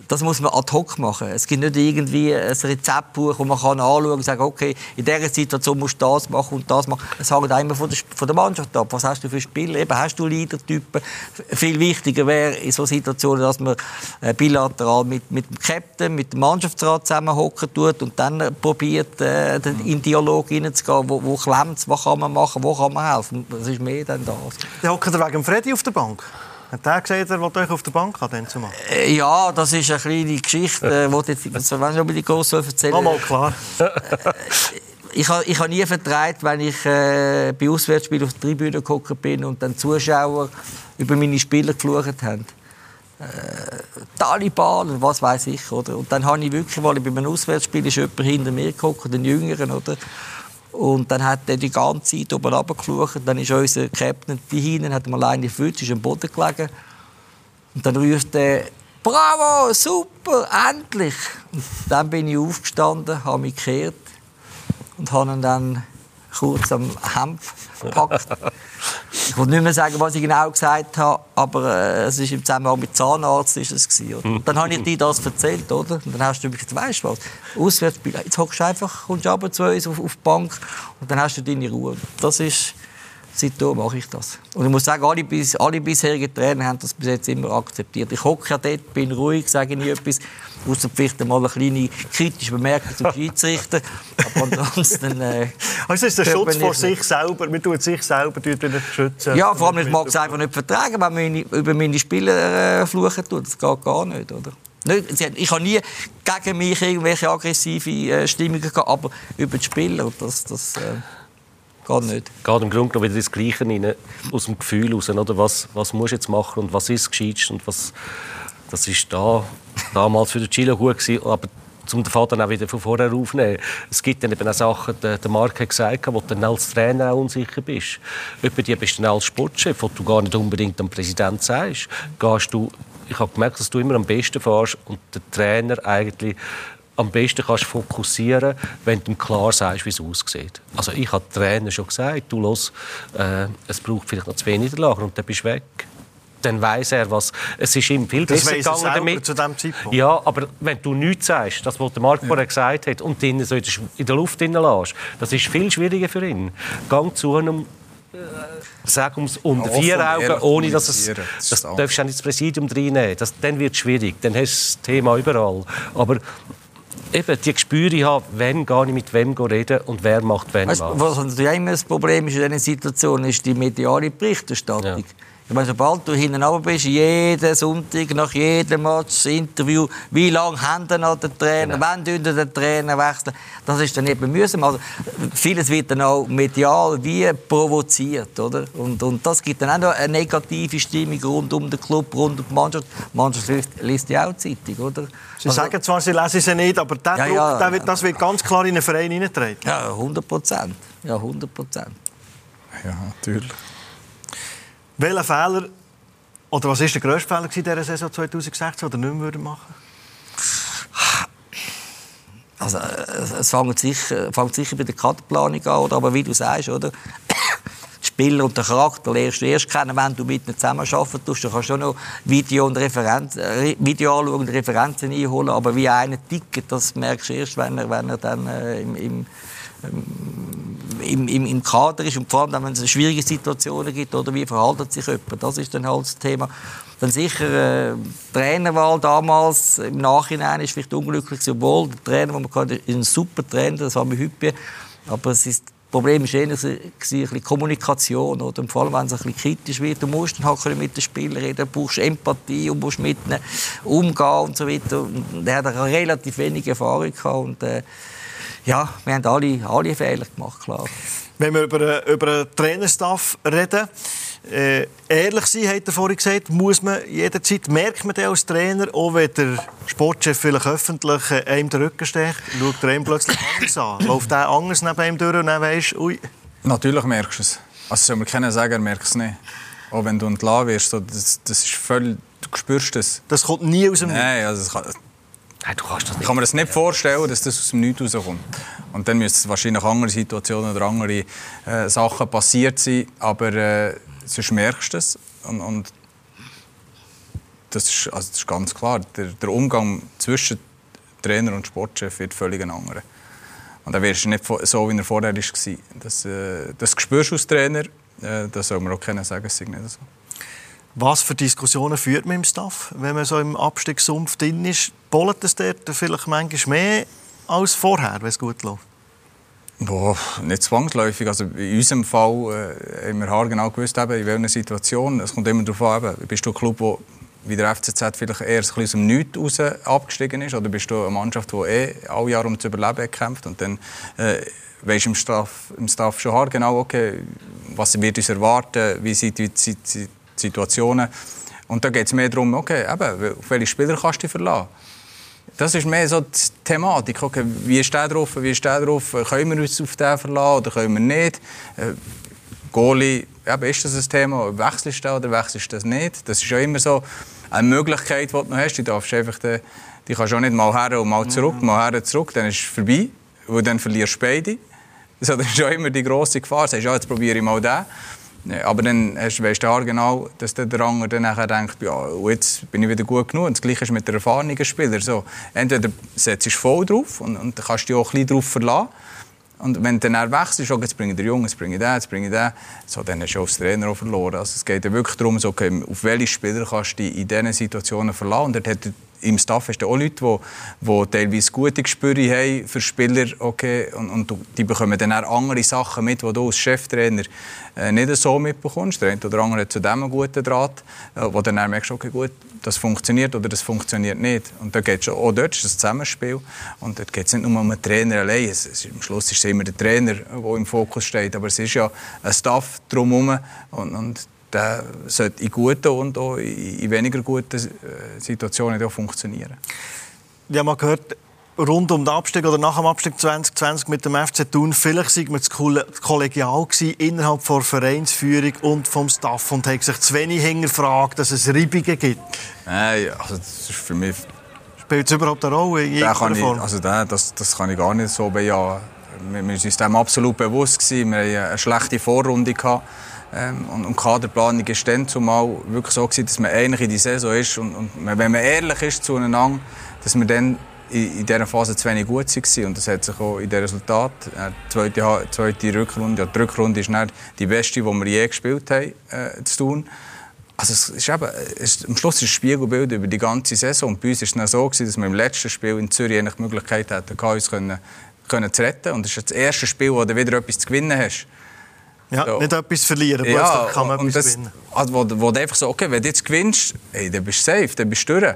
das muss man ad hoc machen. Es gibt nicht irgendwie ein Rezeptbuch, wo man kann anschauen und sagen, okay, in dieser Situation musst du das machen und das machen. Es hängt immer von der, von der Mannschaft ab. Was hast du für Spiele? Eben, hast du Leadertypen? Viel wichtiger wäre in so Situationen, dass man äh, bilateral mit, mit dem Captain, mit dem Mannschaftsrat zusammenhocken tut und dann probiert, äh, in den Dialog hineinzugehen. Wo, wo klemmt was kann man machen, wo kann man helfen? Das ist mehr dann das. Der hockt wegen Freddy auf der Bank? Hat der gesagt, er wollte euch auf der Bank haben, zu machen? Äh, ja, das ist eine kleine Geschichte. äh, jetzt, wenn ich über die groß erzählen mal klar. Äh, ich habe ich ha nie vertreibt, wenn ich äh, bei Auswärtsspielen auf der Tribüne gekommen bin und dann Zuschauer über meine Spieler geflucht haben. Äh, Taliban und was weiß ich, oder? Und dann habe ich wirklich, weil ich bei einem Auswärtsspiel ist jemand hinter mir gekommen, den Jüngeren, oder? Und dann hat er die ganze Zeit oben runtergeschaut. Dann ist unser Captain die hinten, hat mal eine Füße, ist am Boden gelegen. Und dann ruft er, Bravo, super, endlich! Und dann bin ich aufgestanden, habe mich gekehrt und habe ihn dann kurz am Hemd gepackt. Ich will nicht mehr sagen, was ich genau gesagt habe, aber äh, es ist im Zusammenhang mit Zahnarzt ist es gewesen, oder? Dann habe ich dir das erzählt, oder? Und dann hast du gesagt, weißt du was? Auswärtsspiel, jetzt hockst du einfach, kommst runter zu uns auf, auf die Bank und dann hast du deine Ruhe. Das ist seitdem mache ich das. Und ich muss sagen, alle, bis, alle bisherigen Trainer haben das bis jetzt immer akzeptiert. Ich hocke ja dort, bin ruhig, sage nie etwas, außer vielleicht mal eine kleine kritische Bemerkung zum Schiedsrichter. Aber ansonsten... Äh, also ist der Schutz vor sich selber, man tut sich selber wieder schützen. Ja, vor allem, ich mag es einfach nicht vertragen, wenn man über meine Spieler äh, fluchen tut. Das geht gar nicht, oder? Ich habe nie gegen mich irgendwelche aggressive äh, Stimmungen gehabt, aber über die Spieler, das... das äh, Geht nicht. Geht im Grunde wieder das Gleiche rein, aus dem Gefühl heraus. Oder? Was, was musst du jetzt machen und was ist gescheit und was... Das ist da, damals für den Chile gut gewesen, aber um den Vater auch wieder von vorher aufzunehmen. Es gibt dann eben auch Sachen, der, der Marc hat gesagt, wo du dann als Trainer auch unsicher bist. Über die bist du dann als Sportchef, wo du gar nicht unbedingt dem Präsident sagst. Gehst du, ich habe gemerkt, dass du immer am besten fährst und der Trainer eigentlich am besten kannst fokussieren, wenn du klar sagst, wie es aussieht. Also ich habe den Trainer schon gesagt, du los, äh, es braucht vielleicht noch zwei Niederlagen und dann bist du weg. dann weiß er, was. Es ist ihm viel Das besser er gegangen damit. zu dem Zeitpunkt. Ja, aber wenn du nichts sagst, das, was der Marc vorher gesagt hat, und ihn so in der Sch- in der Luft lässt, das ist viel schwieriger für ihn. Gang zu einem äh, sag ums um die Offen vier Augen, ohne dass es das. darfst du auch nicht ins Präsidium reinnehmen. Das, dann wird es schwierig. Dann hast du das Thema überall. Aber eben die Gespüre haben, wann gehe ich mit wem reden und wer macht wann Weißt, was. was natürlich immer das Problem ist in diesen Situationen, ist die mediale Berichterstattung. Ich meine, sobald du hinten runter bist, jeden Sonntag, nach jedem Match, Interview, wie lange haben denn noch den Trainer, Genau. wann tun den Trainer wechseln, das ist dann eben mühsam. Also, vieles wird dann auch medial wie provoziert, oder? Und, und das gibt dann auch noch eine negative Stimmung rund um den Club, rund um die Mannschaft. Die Mannschaft liest, liest ja auch die Zeitung, oder? Sie Also- sagen zwar, sie lesen sie nicht, aber der Ja, Druck, ja. Der wird, das wird ganz klar in einen Verein hineingetragen. Ja, 100 Prozent. Ja, 100 Prozent. Ja, natürlich. Welcher Fehler, oder was war der grösste Fehler in dieser Saison 2016, den ihr nicht mehr machen Also, es, fängt, sicher, fängt sicher bei der Kaderplanung an, oder? aber wie du sagst, oder? Die Spieler und den Charakter lernst du erst kennen, wenn du mit ihnen zusammenarbeiten tust. Du kannst schon noch Video, und Referenz, Video anschauen und Referenzen einholen, aber wie einer tickt, das merkst du erst, wenn er, wenn er dann äh, im, im, im, im, im Kader ist und vor allem, wenn es schwierige Situationen gibt oder wie verhalten sich jemand, das ist dann halt das Thema. Dann sicher äh, Trainerwahl damals im Nachhinein ist vielleicht unglücklich, obwohl der Trainer, den man kannte, ist ein super Trainer, das war mir Hüppe, aber es ist das Problem war eher ein bisschen Kommunikation. Oder? Vor allem, wenn es ein bisschen kritisch wird, du musst dann halt mit den Spielern reden, du brauchst Empathie und musst mit ihnen umgehen und so weiter. Und er hat relativ wenig Erfahrung gehabt. Und, äh, ja, wir haben alle, alle Fehler gemacht, klar. Wenn wir über, über den Trainerstaff reden, äh, ehrlich sein, hat er vorhin gesagt, muss man jederzeit, merkt man als Trainer, auch wenn der Sportchef vielleicht öffentlich äh, einem den Rücken stecht, schaut er einem plötzlich anders an. Läuft der anders neben ihm durch und dann weisst ui, Natürlich merkst du es. Also soll man keiner sagen, er merkt es nicht. Auch wenn du entlassen wirst, so, das, das ist völlig, du spürst es. das kommt nie aus dem. Nein, also das kann, Nein, du kannst das ich nicht. kann mir das nicht vorstellen, dass das aus dem Nichts rauskommt. Und dann müssen wahrscheinlich andere Situationen oder andere äh, Sachen passiert sein, aber äh, sonst merkst du es. Und, und das, ist, also das ist ganz klar, der, der Umgang zwischen Trainer und Sportchef wird völlig ein anderer. Und dann wirst du nicht so, wie er vorher war. Das, äh, das spürst du als Trainer, äh, das soll man auch keiner sagen, es sei nicht so. Was für Diskussionen führt man im Staff, wenn man so im Abstiegssumpf drin ist? Bollet es dort vielleicht manchmal mehr als vorher, wenn es gut läuft? Boah, nicht zwangsläufig. Also in unserem Fall äh, haben wir haargenau gewusst, eben, in welcher Situation. Es kommt immer darauf an, eben, bist du ein Club, wo wie der FCZ vielleicht eher ein aus dem Nichts raus abgestiegen ist, oder bist du eine Mannschaft, die eh alle Jahre um das Überleben kämpft und dann äh, du im Staff, im Staff schon haargenau, okay, was wird uns erwarten, wie die, die, die Situationen. Und da geht es mehr darum, okay, eben, auf welche Spieler kannst du dich verlassen. Das ist mehr so die Thematik. Okay, wie ist der drauf? Wie ist der drauf? Können wir uns auf den verlassen oder können wir nicht? Äh, Goalie, eben, ist das ein Thema? Wechselst du oder wechselst du das nicht? Das ist ja immer so eine Möglichkeit, die du noch hast. Du darfst einfach den, die kannst auch nicht mal her und mal zurück, mal her zurück, dann ist es vorbei. Weil dann verlierst du beide. So, das ist ja immer die grosse Gefahr. Du sagst, ja, jetzt probiere ich mal den. Aber dann weißt du genau, dass der andere dann nachher denkt, ja, jetzt bin ich wieder gut genug. Und das Gleiche ist mit den erfahrenen Spielern. So, entweder setzt du voll drauf und, und kannst dich auch ein bisschen darauf verlassen. Und wenn dann wechselst, okay, jetzt bringe ich den Jungen, jetzt bringe ich den, jetzt bringe ich den, so, dann hast du auch als Trainer auch verloren. Also es geht ja wirklich darum, so, okay, auf welche Spieler kannst du dich in diesen Situationen verlassen. Und dort hat im Staff hast du auch Leute, die, teilweise gute Gespüre haben für Spieler. Okay, und, und die bekommen dann auch andere Sachen mit, die du als Cheftrainer äh, nicht so mitbekommst. Der eine oder andere hat zu dem einen guten Draht, äh, wo du dann merkst, okay, gut, das funktioniert oder das funktioniert nicht. Und da geht's schon, auch dort ist es ein Zusammenspiel. Und dort geht es nicht nur um den Trainer allein. Es, es, am Schluss ist es immer der Trainer, der im Fokus steht. Aber es ist ja ein Staff drumherum. Und, und der sollte in guten und auch in weniger guten äh, Situationen auch funktionieren. Habe mal gehört, rund um den Abstieg oder nach dem Abstieg 2020 mit dem FC Thun, vielleicht sei man zu kolle- kollegial gewesen innerhalb der Vereinsführung und vom Staff und hat sich zu wenig hinterfragt, dass es Reibungen gibt. Nein, also das ist für mich Spielt es überhaupt eine Rolle in irgendeiner kann ich, Form? also den, das, das kann ich gar nicht so bejahen. wir, wir sind uns dem absolut bewusst gewesen. Wir hatten eine schlechte Vorrunde gehabt. Ähm, und, und Kaderplanung ist dann zumal wirklich so gewesen, dass man eigentlich in die Saison ist und, und wenn man ehrlich ist zueinander, dass wir dann in, in dieser Phase zu wenig gut waren. Und das hat sich auch in den Resultat. Äh, die zweite, zweite Rückrunde, ja, die Rückrunde ist nicht die beste, die wir je gespielt haben, äh, zu tun. Also es ist eben, es, am Schluss ist ein Spiegelbild über die ganze Saison. Und bei uns war es dann so, gewesen, dass wir im letzten Spiel in Zürich eigentlich die Möglichkeit hatten, uns können, können zu retten. Und es ist das erste Spiel, wo du wieder etwas zu gewinnen hast. Ja, so. nicht etwas verlieren, ja, kann man etwas das, gewinnen. Also, wo, wo du einfach so, okay, wenn du jetzt gewinnst, hey, dann bist du safe, dann bist du durch.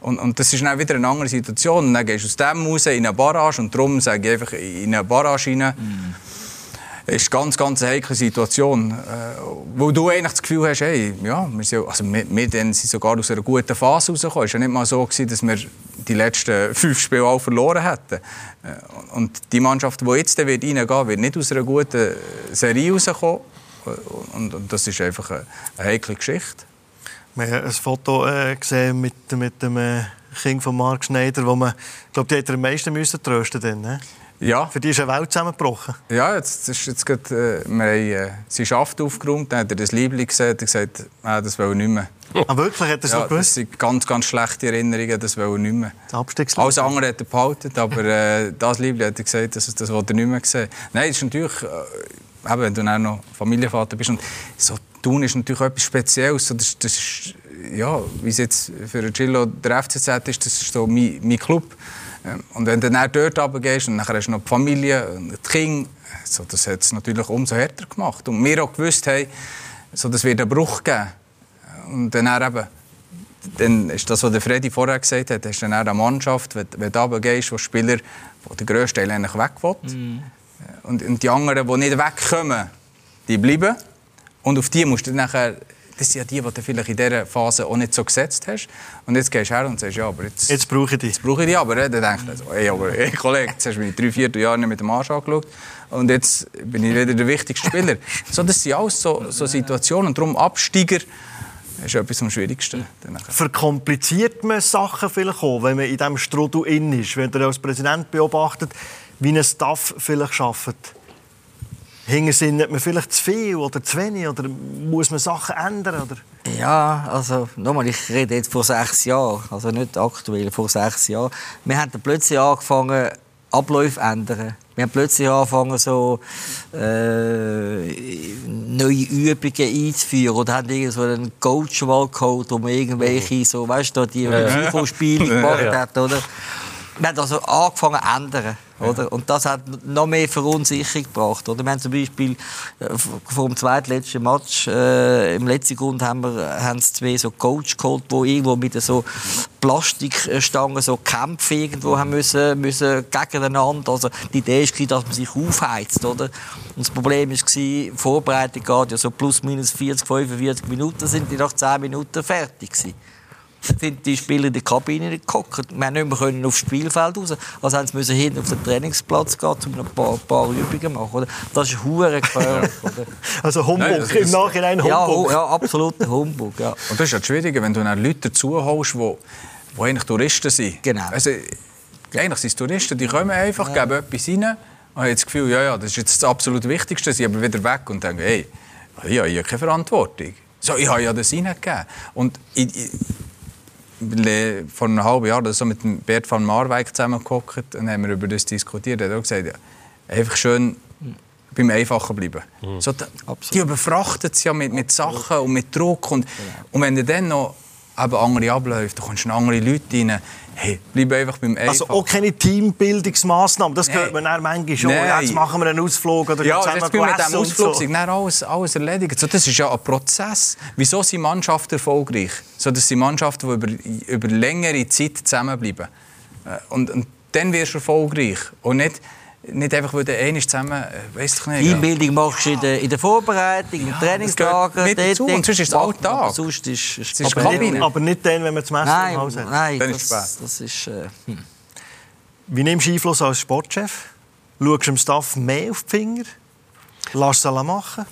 Und, und das ist dann wieder eine andere Situation. Und dann gehst du aus dem raus in eine Barrage und darum sage ich einfach in eine Barrage rein. Mm. ist eine ganz, ganz heikle Situation. Äh, wo du eigentlich das Gefühl hast, hey, ja, wir, sind, also wir, wir sind sogar aus einer guten Phase rausgekommen. Es war ja nicht mal so, gewesen, dass wir die letzten fünf Spiele auch verloren hätten. Äh, und die Mannschaft, die jetzt wird reingehen wird, nicht aus einer guten Serie rauskommen. Und, und das ist einfach eine, heikle Geschichte. Wir haben ein Foto äh, gesehen mit, mit dem äh, Kind von Mark Schneider, wo man, glaube, die hat am meisten müssen trösten müssen. Ja. Für die ist eine Welt zusammengebrochen. Ja, jetzt ist jetzt grad, äh, wir haben äh, seinen Schaft aufgeräumt, dann hat er das Liebling gesehen und gesagt, ah, das will er nicht mehr. Ah, wirklich? Hat er so ja, gewusst? Das sind ganz, ganz schlechte Erinnerungen, das will er nicht mehr. Das Alles andere hat er behalten, aber äh, das Liebling hat er gesagt, das, das will er nicht mehr sehen. Nein, das ist natürlich, äh, wenn du dann noch Familienvater bist und so Thun ist natürlich etwas Spezielles. Das, das ist, ja, wie es jetzt für Gillo der FCZ ist, das ist so mein, mein Club. Ähm, und wenn du dann dort runtergehst und dann hast du noch die Familie, die Kinder, so, das hat es natürlich umso härter gemacht. Und wir auch gewusst haben, so, das wird einen Bruch geben. Und dann eben, dann ist das, was der Freddy vorher gesagt hat, hast du dann eine Mannschaft, wenn, wenn du runtergehst, wo Spieler, wo der grösste Teil eigentlich weg will. Mm. Und, und die anderen, die nicht wegkommen, die bleiben. Und auf die musst du nachher, das sind ja die, die du vielleicht in dieser Phase auch nicht so gesetzt hast. Und jetzt gehst du her und sagst, ja, aber jetzt... Jetzt brauche ich dich. Jetzt brauche ich dich, aber dann denkst du, so, hey, aber hey, Kollege, jetzt hast du mich drei, vier Jahre nicht mit dem Arsch angeschaut und jetzt bin ich wieder der wichtigste Spieler. so, das sind alles so, so Situationen und darum Absteiger ist etwas am schwierigsten. Verkompliziert man Sachen vielleicht auch, wenn man in diesem Strudel in ist, wenn ihr als Präsident beobachtet, wie ein Staff vielleicht arbeitet? Hingesinnt man vielleicht zu viel oder zu wenig? Oder muss man Sachen ändern? Oder? Ja, also nochmal, ich rede jetzt vor sechs Jahren, also nicht aktuell, vor sechs Jahren. Wir haben dann plötzlich angefangen, Abläufe zu ändern. Wir haben plötzlich angefangen, so äh, neue Übungen einzuführen oder haben irgendwie so einen Coach-Wahlcode, wo man irgendwelche so, weißt du, die FIFO-Spiele gemacht hat, oder? Wir haben also angefangen zu ändern. Oder? Und das hat noch mehr Verunsicherung gebracht. Oder? Wir haben zum Beispiel äh, vor dem zweitletzten Match, äh, im letzten Grund haben wir haben zwei so Coach geholt, die irgendwo mit so Plastikstangen so Kämpfe irgendwo haben müssen, müssen gegeneinander. Also die Idee war, dass man sich aufheizt. Oder? Und das Problem war, die Vorbereitung geht ja so plus minus 40, 45 Minuten, sind die nach 10 Minuten fertig gewesen sind die Spieler in der Kabine gekocht. Wir haben nicht mehr können aufs Spielfeld raus. Also haben sie müssen hinten auf den Trainingsplatz gehen, um ein paar, paar Übungen machen. Oder? Das ist hure gefährlich. also Humbug, Nein, im Nachhinein Humbug. Ja, ja absolut Humbug. Ja. Und das ist ja das Schwierige, wenn du dann Leute dazuholst, die, die eigentlich Touristen sind. Genau. Also, eigentlich sind es Touristen, die kommen einfach, ja. geben etwas rein und haben das Gefühl, ja, ja, das ist jetzt das absolut Wichtigste, sie aber wieder weg und denken, hey, ich habe hier keine Verantwortung. So, ich habe ja das reingegeben. Und ich, ich, vor einem halben Jahr so mit dem Bert van Marwijk zusammengehockt und haben wir über das diskutiert. Er hat auch gesagt, ja, einfach schön beim Einfachen bleiben. Mhm. So, die überfrachtet es ja mit, mit Sachen und mit Druck. Und, und wenn du dann noch eben andere abläuft, da kommst andere Leute rein. Hey, bleib einfach beim Einfachen. Also auch keine Teambildungsmaßnahmen, das hört man dann manchmal schon. Ja, jetzt machen wir einen Ausflug oder ja, zusammen jetzt mit dem Ausflug so. alles, alles erledigt. So, das ist ja ein Prozess. Wieso sind Mannschaften erfolgreich? So, das sind Mannschaften, die über, über längere Zeit zusammenbleiben. Äh, und, und dann wirst du erfolgreich. Und nicht nicht einfach, weil der eine zusammen, äh, weiss ich nicht. Die Einbildung machst du in der, in der Vorbereitung, im Trainingslager. Mit dazu. Und sonst ist es Alltag. Sonst ist, ist aber, nicht, aber nicht dann, wenn man das Messer nein, im Haus hat. Nein, dann das, ist das ist... Äh, hm. Wie nimmst du Einfluss als Sportchef? Schaust du dem Staff mehr auf die Finger? Lass es machen?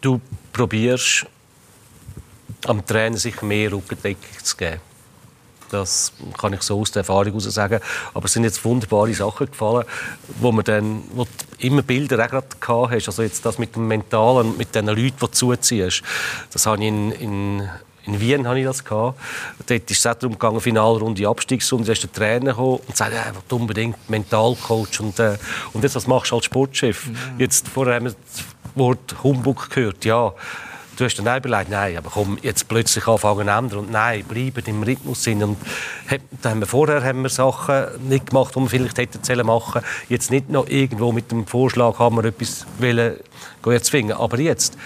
Du probierst am Trainer sich mehr Rückendeckung zu geben. Das kann ich so aus der Erfahrung heraus sagen. Aber es sind jetzt wunderbare Sachen gefallen, wo man dann wo immer Bilder auch gerade gehabt hast. Also jetzt das mit dem Mentalen, mit den Leuten, die zuziehst. Das habe ich in, in in Wien hatte ich das. Gehabt. Dort ist es darum gegangen, Finalrunde, Abstiegsrunde. Da ist der Trainer gekommen und sagt, er will unbedingt Mentalcoach. Und, äh, und jetzt, was machst du als Sportchef? Ja. Jetzt, vorher haben wir das Wort Humbug gehört. Ja, du hast dann auch überlegt, nein, aber komm, jetzt plötzlich anfangen ändern und nein, bleiben im Rhythmus sind. Und da haben wir vorher haben wir Sachen nicht gemacht, die wir vielleicht hätten machen Jetzt nicht noch irgendwo mit dem Vorschlag haben wir etwas wollen, zwingen. Aber jetzt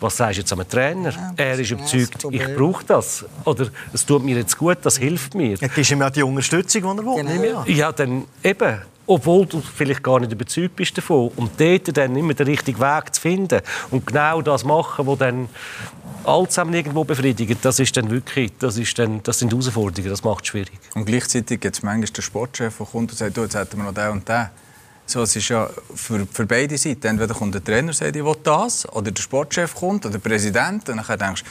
was sagst du jetzt am Trainer? Ja, er ist überzeugt, ich brauche das. Oder es tut mir jetzt gut, das hilft mir. Ja, gibst ihm ja die Unterstützung, die er will. Genau. Ja, dann eben. Obwohl du vielleicht gar nicht überzeugt bist davon. Und dort dann immer den richtigen Weg zu finden. Und genau das machen, was dann alle zusammen irgendwo befriedigt, das ist dann wirklich, das, ist dann, das sind Herausforderungen, das macht es schwierig. Und gleichzeitig gibt es manchmal den Sportchef, der kommt und sagt, du, jetzt hätten wir noch den und den. So, es ist ja für, für beide Seiten. Entweder kommt der Trainer und sagt, ich will das, oder der Sportchef kommt, oder der Präsident. Und dann denkst du,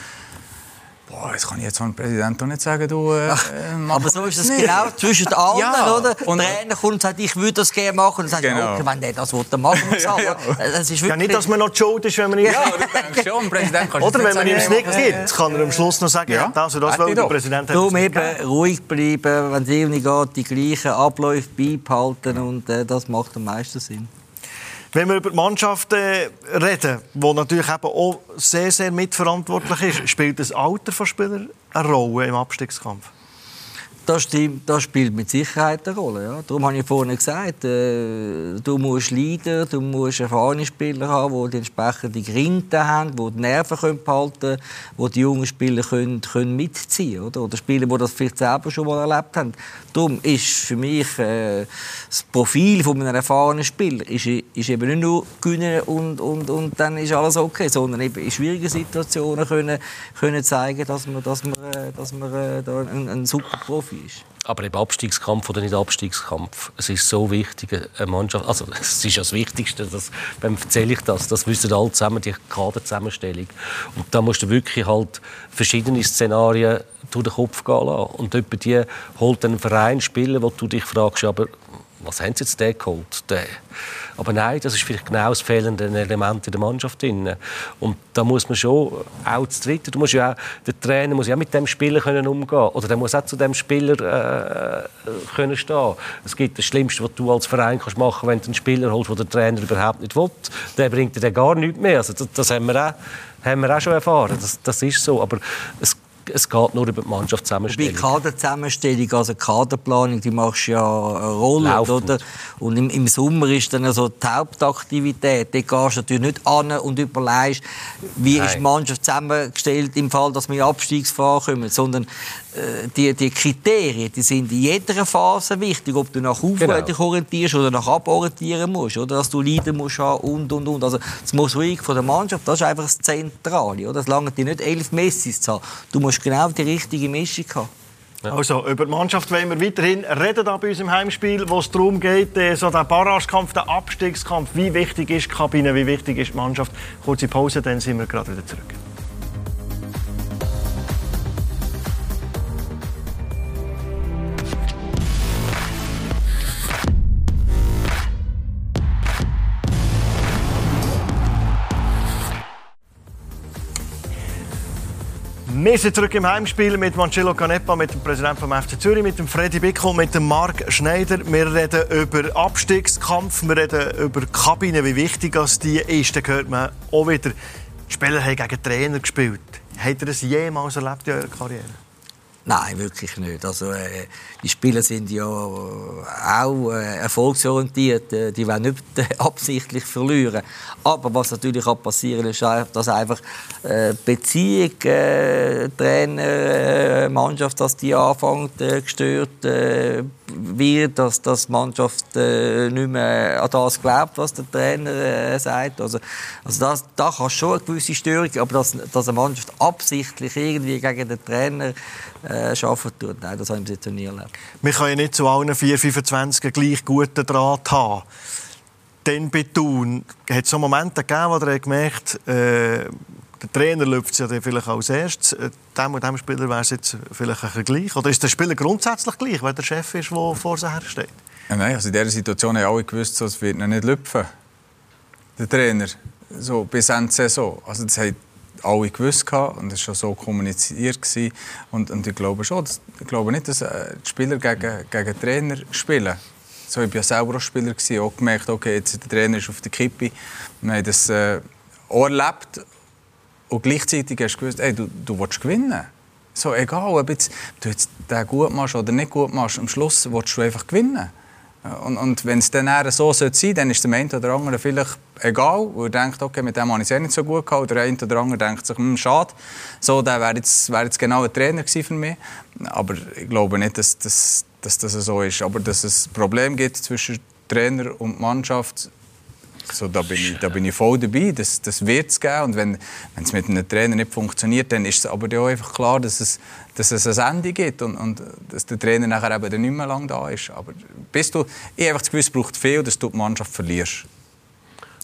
Boah, das kann ich jetzt dem Präsident doch nicht sagen, du. Äh, Ach, aber so ist es genau zwischen allen, ja, oder? Der Trainer kommt und sagt, ich würde das gerne machen. Und dann sagt genau. okay, wenn der das will, dann machen wir es ja, ja. Das ist wirklich... ja, nicht, dass man noch die Schuld ist, wenn man nicht... Ja, du denkst schon, Präsident kannst Oder wenn man ihm es nicht gibt, kann er am Schluss noch sagen, ja, das und das, weil der Präsident hat Darum eben ruhig bleiben, wenn es irgendwie geht, die gleichen Abläufe beibehalten und äh, das macht am meisten Sinn. Wenn wir über die Mannschaft reden, die natürlich eben auch sehr, sehr mitverantwortlich ist, spielt das Alter von Spielern eine Rolle im Abstiegskampf? Das, stimmt, das spielt mit Sicherheit eine Rolle. Ja. Darum habe ich vorhin gesagt, äh, du musst Leader, du musst erfahrene Spieler haben, die die entsprechende Grinte haben, die die Nerven können behalten können, die die jungen Spieler können, können mitziehen können. Oder? Spieler, die das vielleicht selber schon mal erlebt haben. Darum ist für mich äh, das Profil von einem erfahrenen Spieler ist, ist eben nicht nur gewinnen und, und, und dann ist alles okay, sondern eben in schwierigen Situationen können, können zeigen, dass man, dass man, äh, dass man äh, da ein, ein super Profi ist. Aber im Abstiegskampf oder nicht Abstiegskampf, es ist so wichtig, eine Mannschaft, also es ist das Wichtigste, das, wem erzähle ich das, das wissen alle zusammen, die Kaderzusammenstellung. Und da musst du wirklich halt verschiedene Szenarien durch den Kopf gehen lassen. Und jemand die holt einen Verein spielen, wo du dich fragst, aber was haben sie jetzt den geholt? Den? Aber nein, das ist vielleicht genau das fehlende Element in der Mannschaft. Und da muss man schon auch zu dritt, du musst ja auch, der Trainer muss ja mit dem Spieler können umgehen oder der muss auch zu dem Spieler äh, können stehen. Es gibt das Schlimmste, was du als Verein kannst machen, wenn du einen Spieler holst, den der Trainer überhaupt nicht will. Der bringt dir gar nichts mehr. Also das, das haben, wir auch, haben wir auch schon erfahren. Das, das ist so. Aber es es geht nur über die Mannschaftszusammenstellung. Bei Kaderzusammenstellung, also Kaderplanung, die machst du ja Rolle, oder? Und im, im, Sommer ist dann also die Hauptaktivität. Da gehst du natürlich nicht an und überlegst, wie Nein. ist die Mannschaft zusammengestellt im Fall, dass wir in Abstiegsfahren kommen, sondern die, die Kriterien, die sind in jeder Phase wichtig, ob du nach oben genau. dich orientierst oder nach ab orientieren musst, oder dass du Leiden musst haben und und und. Also das Mosaik von der Mannschaft, das ist einfach das Zentrale, oder? Das lange dir nicht elf Messis zu haben. Du musst genau die richtige Mischung haben. Ja. Also, über die Mannschaft wollen wir weiterhin reden da bei uns im Heimspiel, wo es darum geht, äh, so der Barragekampf, der Abstiegskampf. Wie wichtig ist die Kabine, wie wichtig ist die Mannschaft? Kurze Pause, dann sind wir gerade wieder zurück. Wir sind zurück im Heimspiel mit Marcello Canepa, mit dem Präsidenten vom FC Zürich, mit dem Freddy Bickel, mit dem Marc Schneider. Wir reden über Abstiegskampf, wir reden über Kabine, wie wichtig das die ist. Da hört man auch wieder, die Spieler haben gegen Trainer gespielt. Habt ihr das jemals erlebt in eurer Karriere? Nein, wirklich nicht. Also, äh, die Spieler sind ja auch äh, erfolgsorientiert. Äh, die wollen nicht äh, absichtlich verlieren. Aber was natürlich auch passieren ist, dass einfach äh, Beziehung, äh, Trainer, äh, Mannschaft, dass die anfängt gestört wird, dass, die Mannschaft nicht mehr an das glaubt, was der Trainer sagt. Also, also das, da kann schon eine gewisse Störung, aber dass, dass eine Mannschaft absichtlich irgendwie gegen den Trainer äh, arbeiten tut, nein, das haben wir jetzt nie erlebt. Wir können ja nicht zu allen 4-25 gleich guten Draht haben. Dann bei Thun hat es so Momente gegeben, wo er gemerkt äh, der Trainer läuft es ja dann vielleicht als erstes. Äh, dem und dem Spieler wäre es jetzt vielleicht ein bisschen gleich. Oder ist der Spieler grundsätzlich gleich, wenn der Chef ist, der vor sich steht? Ja, nein, also in dieser Situation haben alle gewusst, es wird nicht lüpfen. Der Trainer. So, bis Ende Saison. Also das haben alle gewusst und es schon so kommuniziert. Und, und ich glaube schon, dass, ich glaube nicht, dass äh, die Spieler gegen, gegen Trainer spielen. So, ich war ja selber auch Spieler, gewesen, auch gemerkt, okay, jetzt der Trainer ist auf der Kippe. Wir haben das äh, auch erlebt. Und gleichzeitig hast du gewusst, ey, du, du willst gewinnen. So, egal, ob jetzt, du jetzt den gut machst oder nicht gut machst, am Schluss willst du einfach gewinnen. Und, und wenn es dann so sein sollte, dann ist dem einen oder anderen vielleicht egal, weil er denkt, okay, mit dem habe ich es eh nicht so gut gehabt. Oder der eine oder andere denkt sich, hm, schade, so, der wäre jetzt, wär jetzt genau ein Trainer für mich. Aber ich glaube nicht, dass, dass, dass das so ist. Aber dass es ein Problem gibt zwischen Trainer und Mannschaft, so, da, bin ich, da bin ich voll dabei, das, das wird es geben. Und wenn, es mit einem Trainer nicht funktioniert, dann ist es aber auch einfach klar, dass es, dass es ein Ende gibt und, und dass der Trainer nachher eben nicht mehr lange da ist. Aber bis du, ich habe einfach das Gefühl, es braucht viel, dass du die Mannschaft verlierst.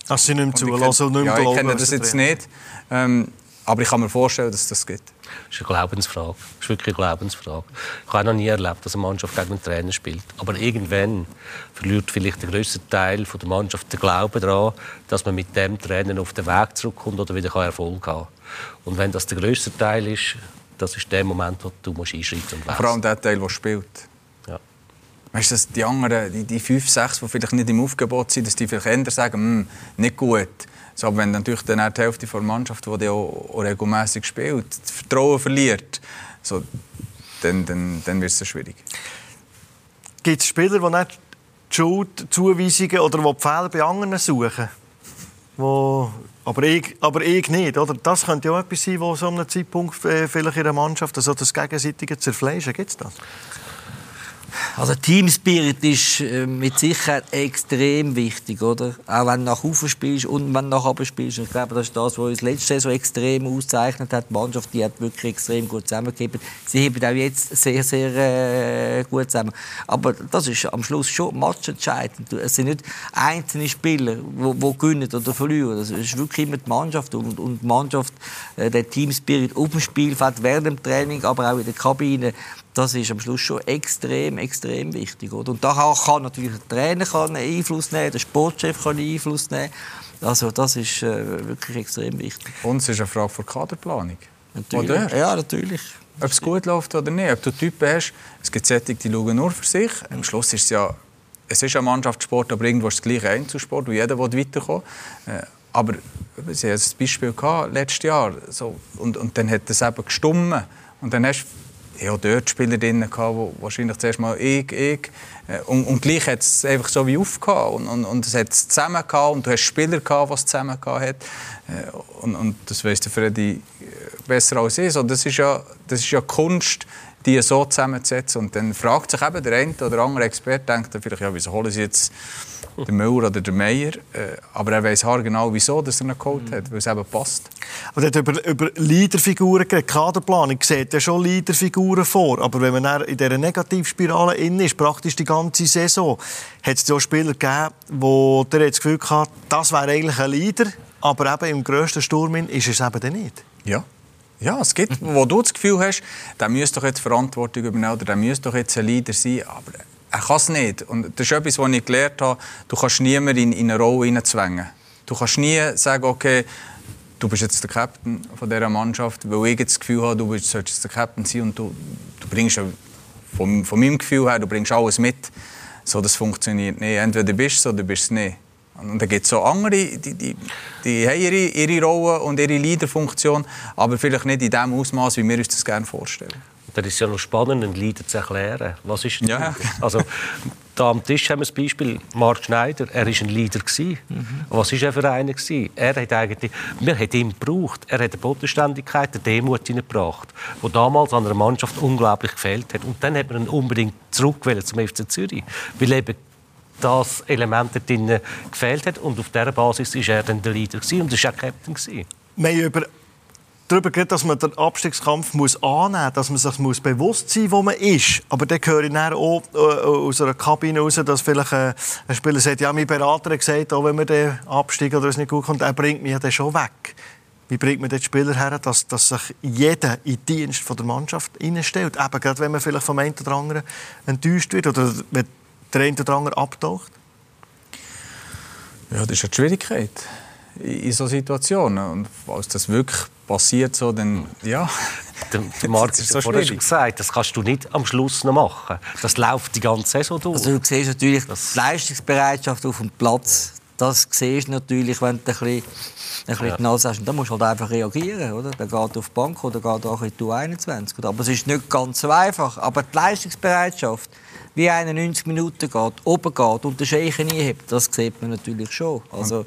Dass sie nicht mehr zulassen und nicht mehr ja, Ich kenne das jetzt nicht, ähm, aber ich kann mir vorstellen, dass es das gibt. Das ist eine Glaubensfrage. Das ist wirklich eine Glaubensfrage. Ich habe noch nie erlebt, dass eine Mannschaft gegen einen Trainer spielt. Aber irgendwann verliert vielleicht der grösste Teil der Mannschaft den Glauben daran, dass man mit dem Trainer auf den Weg zurückkommt oder wieder Erfolg haben kann. Und wenn das der grösste Teil ist, das ist der Moment, wo du musst einschreiten musst. Vor allem der Teil, der spielt. Weißt du, dass die anderen, die, die fünf, sechs, die vielleicht nicht im Aufgebot sind, dass die vielleicht eher sagen, hm, nicht gut so, aber wenn natürlich dann die Hälfte der Mannschaft, die auch regelmäßig spielt, das Vertrauen verliert, so, dann, dann, dann wird es schwierig. Gibt es Spieler, die nicht die Schuld, Zuweisungen oder die, die Fehler bei anderen suchen? Wo, aber, ich, aber ich nicht. Oder? Das könnte ja auch etwas sein, wo so einem Zeitpunkt äh, vielleicht in der Mannschaft also das gegenseitige Zerfleischen gibt es das? Also Team Spirit ist äh, mit Sicherheit extrem wichtig, oder? Auch wenn du nach oben spielst und wenn du nach oben spielst. ich glaube, das ist das, was uns letzte Saison extrem auszeichnet hat. Die Mannschaft, die hat wirklich extrem gut zusammengegeben. Sie heben auch jetzt sehr, sehr äh, gut zusammen. Aber das ist am Schluss schon matchentscheidend. Es sind nicht einzelne Spieler, die, die gewinnen oder verlieren. Das ist wirklich immer die Mannschaft und, und die Mannschaft, äh, der Team Spirit auf dem Spielfeld, während dem Training, aber auch in der Kabine das ist am Schluss schon extrem, extrem wichtig. Oder? Und da kann natürlich der Trainer kann Einfluss nehmen, der Sportchef kann Einfluss nehmen. Also das ist äh, wirklich extrem wichtig. Und es ist eine Frage von Kaderplanung. Natürlich. Oder? Ja, natürlich. Ob es gut läuft oder nicht, ob du Typen hast, es gibt solche, die schauen nur für sich. Am Schluss ist es ja, es ist ein Mannschaftssport, aber irgendwo ist es gleich ein Einzelsport, wo jeder weiterkommen will. Äh, aber sie hatten ein Beispiel gehabt, letztes Jahr so, und, und dann hat es eben gestummen. Und dann hast ja, dort Spieler drin, die wahrscheinlich zuerst mal ich, ich. Äh, und, und gleich hat es einfach so wie aufgehört. Und, und, und es hat es zusammen gehabt, und du hast Spieler gehabt, die es zusammen gehabt. Äh, und, und das weiss der Freddy äh, besser als ich. So, das, ist ja, das ist ja Kunst, die so zusammenzusetzen. Und dann fragt sich eben der eine oder andere Experte, denkt vielleicht, ja, wieso holen sie jetzt der Müller oder der Meier. Äh, aber er weiß genau, wieso dass er ihn geholt hat, weil es eben passt. Aber er hat über, über Leaderfiguren geredet. Kaderplanung sieht ja schon Leaderfiguren vor. Aber wenn man in dieser Negativspirale in ist, praktisch die ganze Saison, hat es ja Spieler gegeben, wo der das Gefühl hatte, das wäre eigentlich ein Leader, aber eben im grössten Sturm ist es eben nicht. Ja. Ja, es gibt, wo du das Gefühl hast, der müsste doch jetzt Verantwortung übernehmen oder der müsste doch jetzt ein Leader sein, aber er kann es nicht. Und das ist etwas, was ich gelernt habe. Du kannst niemanden in, in eine Rolle hineinzwängen. Du kannst nie sagen, okay, du bist jetzt der Captain von dieser Mannschaft, weil ich das Gefühl habe, du solltest jetzt der Captain sein und du, du bringst, von, von meinem Gefühl her, du bringst alles mit. So, das funktioniert nicht. Entweder bist du es oder bist du es nicht. Und dann gibt es so andere, die, die, die haben ihre, ihre Rolle und ihre Leaderfunktion, aber vielleicht nicht in dem Ausmaß, wie wir uns das gerne vorstellen. Dann ist es ja noch spannend, einen Leader zu erklären. Was ist ein ja. Also, da am Tisch haben wir das Beispiel Mark Schneider. Er war ein Leader. Mhm. Was war er für einer? Er hat eigentlich, wir haben ihn gebraucht. Er hat eine Bodenständigkeit, eine Demut hineingebracht, die damals an einer Mannschaft unglaublich gefehlt hat. Und dann hat man ihn unbedingt zurück zum FC Zürich. Weil eben das Element dort gefehlt hat. Und auf dieser Basis war er dann der Leader und war auch Captain. Wir haben über darüber geredet, dass man den Abstiegskampf muss annehmen muss, dass man sich muss bewusst sein muss, wo man ist. Aber dann höre ich dann auch äh, aus einer Kabine raus, dass vielleicht ein Spieler sagt, ja, mein Berater hat gesagt, auch wenn man den Abstieg oder es nicht gut kommt, er bringt mich dann schon weg. Wie bringt man den Spieler her, dass, dass sich jeder in den Dienst der Mannschaft einstellt? Eben, gerade wenn man vielleicht vom einen oder anderen enttäuscht wird oder wenn der eine oder andere abtaucht? Ja, das ist eine Schwierigkeit in solchen Situationen. Und falls das wirklich passiert, so, dann ja. Der, der Marc hat so vorhin schon gesagt, das kannst du nicht am Schluss noch machen. Das läuft die ganze Saison durch. Also du siehst natürlich das die Leistungsbereitschaft auf dem Platz. Das siehst du natürlich, wenn du ein bisschen, ein bisschen ja. die Nase hast. Und dann musst du halt einfach reagieren. Oder? Dann geht auf die Bank oder geht auch in die U21. Aber es ist nicht ganz so einfach. Aber die Leistungsbereitschaft wie 91 Minuten geht, oben geht und den Scheichen einhebt, das sieht man natürlich schon. Also,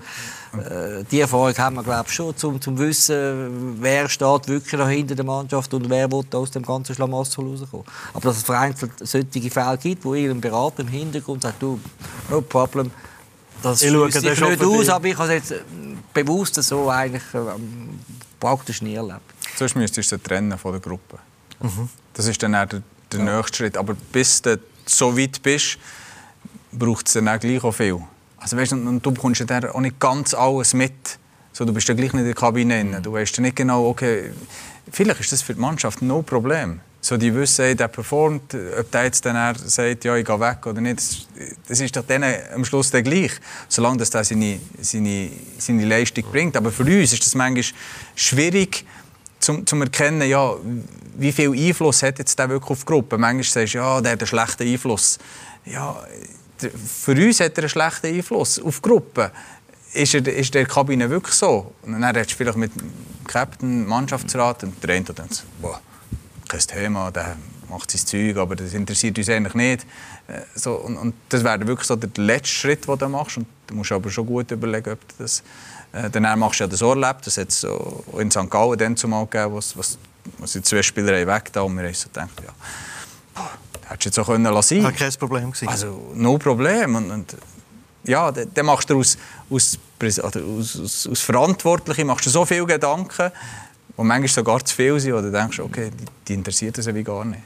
äh, die Erfahrung haben wir glaube ich, schon, um zu wissen, wer steht wirklich hinter der Mannschaft und wer will aus dem ganzen Schlamassel rauskommen. Aber dass es vereinzelt solche Fälle gibt, wo irgendein Berater im Hintergrund sagt, du, no problem, das sieht nicht aus, aber ich habe es jetzt bewusst so eigentlich ähm, praktisch nie erlebt. Sonst müsstest du trennen von der Gruppe. Mhm. Das ist dann der, der ja. nächste Schritt. Aber bis der so weit bist, braucht es dann auch gleich auch viel. Also weißt, und, du bekommst ja auch nicht ganz alles mit. So, du bist ja gleich nicht in der Kabine. Du weißt ja nicht genau, okay, vielleicht ist das für die Mannschaft no Problem. So, die wissen, ey, der performt, ob der jetzt dann sagt, ja, ich gehe weg oder nicht, das, das ist doch denen am Schluss dann gleich, solange dass der seine, seine, seine Leistung bringt. Aber für uns ist das manchmal schwierig, zum, zum erkennen, ja, wie viel Einfluss hat jetzt der wirklich auf die Gruppe. Manchmal sagst du, ja, der hat einen schlechten Einfluss. Ja, für uns hat er einen schlechten Einfluss auf die Gruppe. Ist, er, ist der Kabine wirklich so? Und dann redest du vielleicht mit dem Captain, Mannschaftsrat und der eine denkt, boah, kein Thema, der macht sein Zeug, aber das interessiert uns eigentlich nicht. Äh, so, und, und das wäre wirklich so der letzte Schritt, den du machst. Und du musst aber schon gut überlegen, ob du das äh, dann machst du ja das Ohrleb, das hat es so in St. Gallen dann zumal gegeben, was, was, was zwei Spieler weg da und wir haben so gedacht, ja, boah, hättest du jetzt auch können lassen. War kein Problem gewesen. Also, no Problem. Und, und ja, dann, machst du aus, aus, aus, aus, Verantwortlichen machst du so viele Gedanken, die manchmal sogar zu viel sind, wo du denkst, okay, die, die interessiert das wie gar nicht.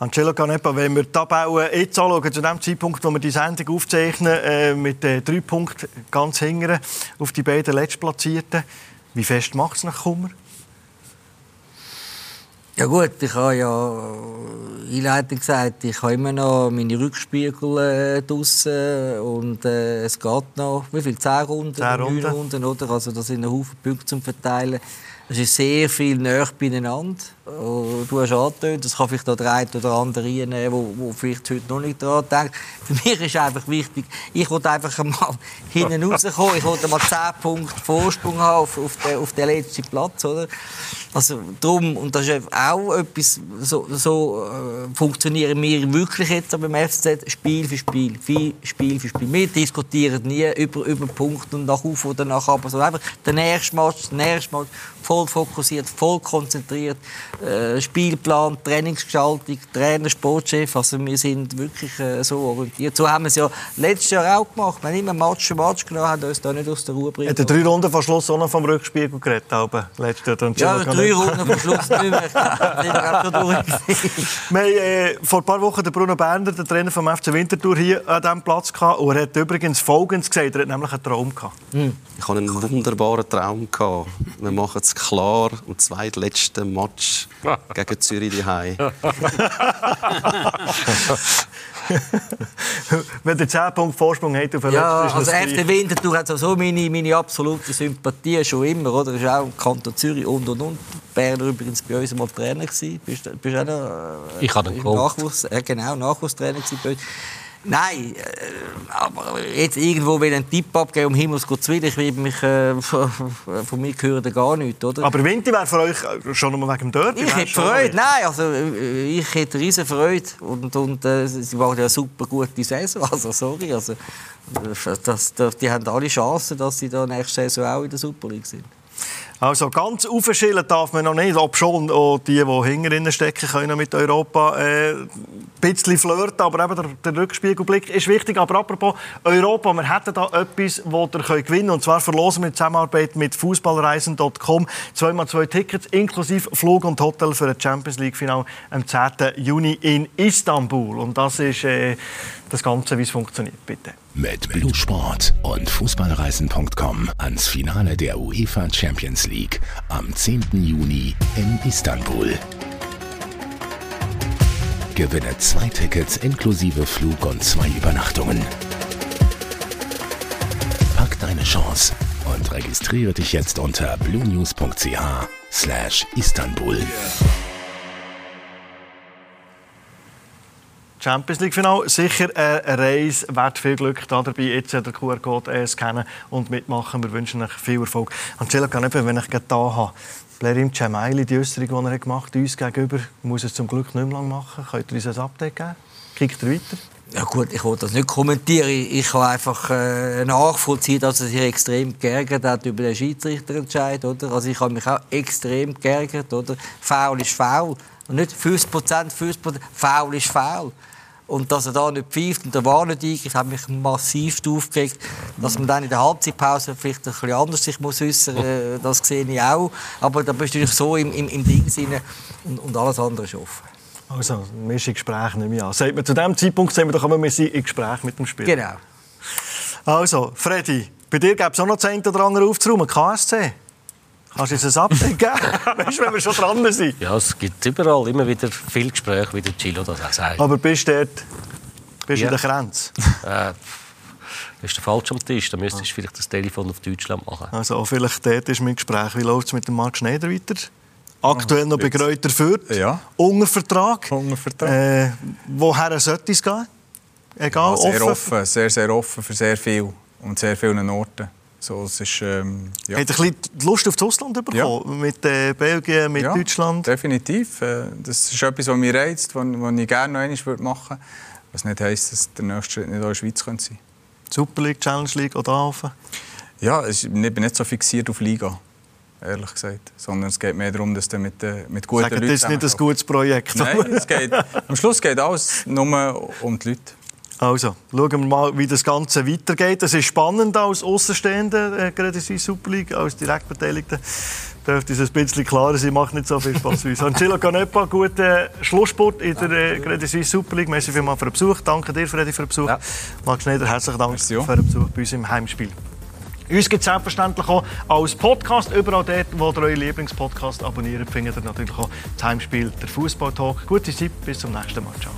Angelo Canepa, wenn wir die Tabelle jetzt anschauen, zu dem Zeitpunkt, wo wir die Sendung aufzeichnen, äh, mit äh, drei Punkten ganz hingern auf die beiden Letztplatzierten, wie fest macht es nach Kummer? Ja gut, ich habe ja einleitend gesagt, ich habe immer noch meine Rückspiegel äh, draussen und äh, es geht noch, wie viel? Zehn Runden? Zehn Runden. Runden, oder? Also das sind ein Haufen Punkte zum Verteilen. Es ist sehr viel näher beieinander. Oh, du hast angetönt, das kann vielleicht der eine oder andere reinnehmen, der vielleicht heute noch nicht daran denkt. Für mich ist einfach wichtig, ich wollte einfach mal hinten rauskommen. Ich wollte mal 10 Punkte Vorsprung haben auf, auf, den, auf den letzten Platz. Oder? Also drum, und das ist auch etwas, so, so äh, funktionieren wir wirklich jetzt beim FCZ, Spiel für Spiel, Spiel für Spiel. Wir diskutieren nie über, über Punkte und nach auf oder nach ab, sondern einfach der nächste Match, der nächste Match, voll fokussiert, voll konzentriert, äh, Spielplan, Trainingsgestaltung, Trainer, Sportchef, also wir sind wirklich äh, so orientiert. So haben wir es ja letztes Jahr auch gemacht. Wir haben immer Match für Match genommen, haben uns da nicht aus der Ruhe gebracht. Hat drei Runden vor Schluss auch noch vom Rückspiegel geredet, aber letztes Jahr. Ja, drei Runden vor Schluss nicht mehr. wir haben äh, vor ein paar Wochen den Bruno Berner, den Trainer vom FC Winterthur, hier an diesem Platz gehabt und er hat übrigens Folgendes gesagt, er hat nämlich einen Traum gehabt. Hm. Ich hatte einen wunderbaren Traum gehabt. Wir machen es klar am zweitletzten Match gegen Zürich daheim. Wenn der 10 Punkte Vorsprung hat auf den Ja, also FC Winterthur hat so meine, meine absolute Sympathie schon immer, oder? Das ist auch Kanton Zürich und und und. Berner übrigens bei uns mal Trainer gewesen. Bist, bist auch noch, äh, ich habe Nachwuchs, äh, genau, Nachwuchstrainer gewesen Nein, äh, aber jetzt irgendwo will einen Tipp abgeben, um Himmels Willen, ich will mich, äh, von, mir gehören gar nicht, oder? Aber Winter wäre für euch schon einmal wegen dem Derby? Ich hätte Freude, nein, also äh, ich hätte riesen Freude und, und äh, sie waren ja eine super gute Saison, also sorry, also das, das, die haben alle Chancen, dass sie da nächste Saison auch in der Super League sind. Also ganz aufschillen darf man noch nicht, ob schon auch die, die hinten stecken können mit Europa, äh, ein bisschen flirten, aber eben der, der, Rückspiegelblick ist wichtig. Aber apropos Europa, wir hätten da etwas, das ihr gewinnen könnt. Und zwar verlosen wir in Zusammenarbeit mit Fußballreisen.com zweimal zwei Tickets inklusive Flug und Hotel für ein Champions League Final am 10. Juni in Istanbul. Und das ist äh, das Ganze, wie es funktioniert. Bitte. Mit Blue Sport und Fußballreisen.com ans Finale der UEFA Champions League am 10. Juni in Istanbul. Gewinne zwei Tickets inklusive Flug und zwei Übernachtungen. Pack deine Chance und registriere dich jetzt unter bluenews.ch slash Istanbul. Champions League Final. Sicher eine Reise, wert viel Glück da dabei. Jetzt den QR-Code äh, scannen und mitmachen. Wir wünschen euch viel Erfolg. Angela, kann eben, wenn ich gerade da habe, Blerim Cemaili, die Österreich, die er gemacht hat, uns gegenüber, muss es zum Glück nicht mehr lang machen. Könnt ihr uns ein Update geben? Kickt er weiter? Ja gut, ich will das nicht kommentieren. Ich kann einfach äh, nachvollziehen, dass er sich extrem geärgert hat über den Schiedsrichterentscheid. Oder? Also ich habe mich auch extrem geärgert. Oder? Foul ist Foul. Und nicht 50 Prozent, 50 Prozent. Foul ist Foul. Und dass er da nicht pfeift und der war nicht eingreift, hat mich massiv aufgeregt. Dass man dann in der Halbzeitpause vielleicht ein bisschen anders sich muss äußern muss, äh, das sehe ich auch. Aber da bist du natürlich so im, im, im Ding drin und, und alles andere ist offen. Also, wir sind in Gespräch nicht mehr an. Sagt man, zu diesem Zeitpunkt sagen wir doch immer, wir sind in Gespräch mit dem Spiel. Genau. Also, Freddy, bei dir gäbe es auch noch das eine oder andere aufzuräumen. KSC? Kannst du uns ein Update geben? weißt du, wenn wir schon dran sind? Ja, es gibt überall immer wieder viel Gespräche, wie der Gilo das auch sagt. Aber bist du dort bist Ja. in der Grenze? Äh, bist du falsch am Tisch, dann müsstest du vielleicht das Telefon auf Deutschland machen. Also, auch vielleicht dort ist mein Gespräch. Wie läuft es mit dem Marc Schneider weiter? Aktuell noch bei Kräuter Fürth. Ja. Unter Vertrag. Unter Vertrag. Äh, woher sollte es gehen? Egal, Ja, sehr offen. offen, sehr, sehr offen für sehr viel und sehr vielen Orten. So, es ist, ähm, ja. Hat ein bisschen Lust auf das Ausland bekommen? Mit äh, Belgien, mit ja, Deutschland? Definitiv. Äh, Das ist etwas, was mich reizt, was was ich gerne noch einmal machen würde. Was nicht heisst, dass der nächste Schritt nicht auch in der Schweiz könnte sein Super League, Challenge League oder Alpha? Ja, ich bin nicht so fixiert auf Liga, ehrlich gesagt. Sondern es geht mehr darum, dass du mit, äh, mit guten Sagen, Leuten das ist nicht ein gutes Projekt. Nein, es geht, am Schluss geht alles nur um die Leute. Also, schauen wir mal, wie das Ganze weitergeht. Es ist spannend als Außenstehender, äh, gerade in der Super League, als Direktbeteiligter. Dürfte es ein bisschen klarer sein, macht nicht so viel Spaß für uns. Angelo Canepa, guten Schlusssport in der äh, Credit Suisse Super League. Merci vielmals für den Besuch. Danke dir, Freddy, für den Besuch. Ja. Marc Schneider, herzlichen Dank Merci für den Besuch bei uns im Heimspiel. Uns gibt es selbstverständlich auch als Podcast. Überall dort, wo ihr euren Lieblingspodcast abonniert, findet ihr natürlich auch das Heimspiel, der Fußballtalk. Gute Zeit, bis zum nächsten Mal. Ciao.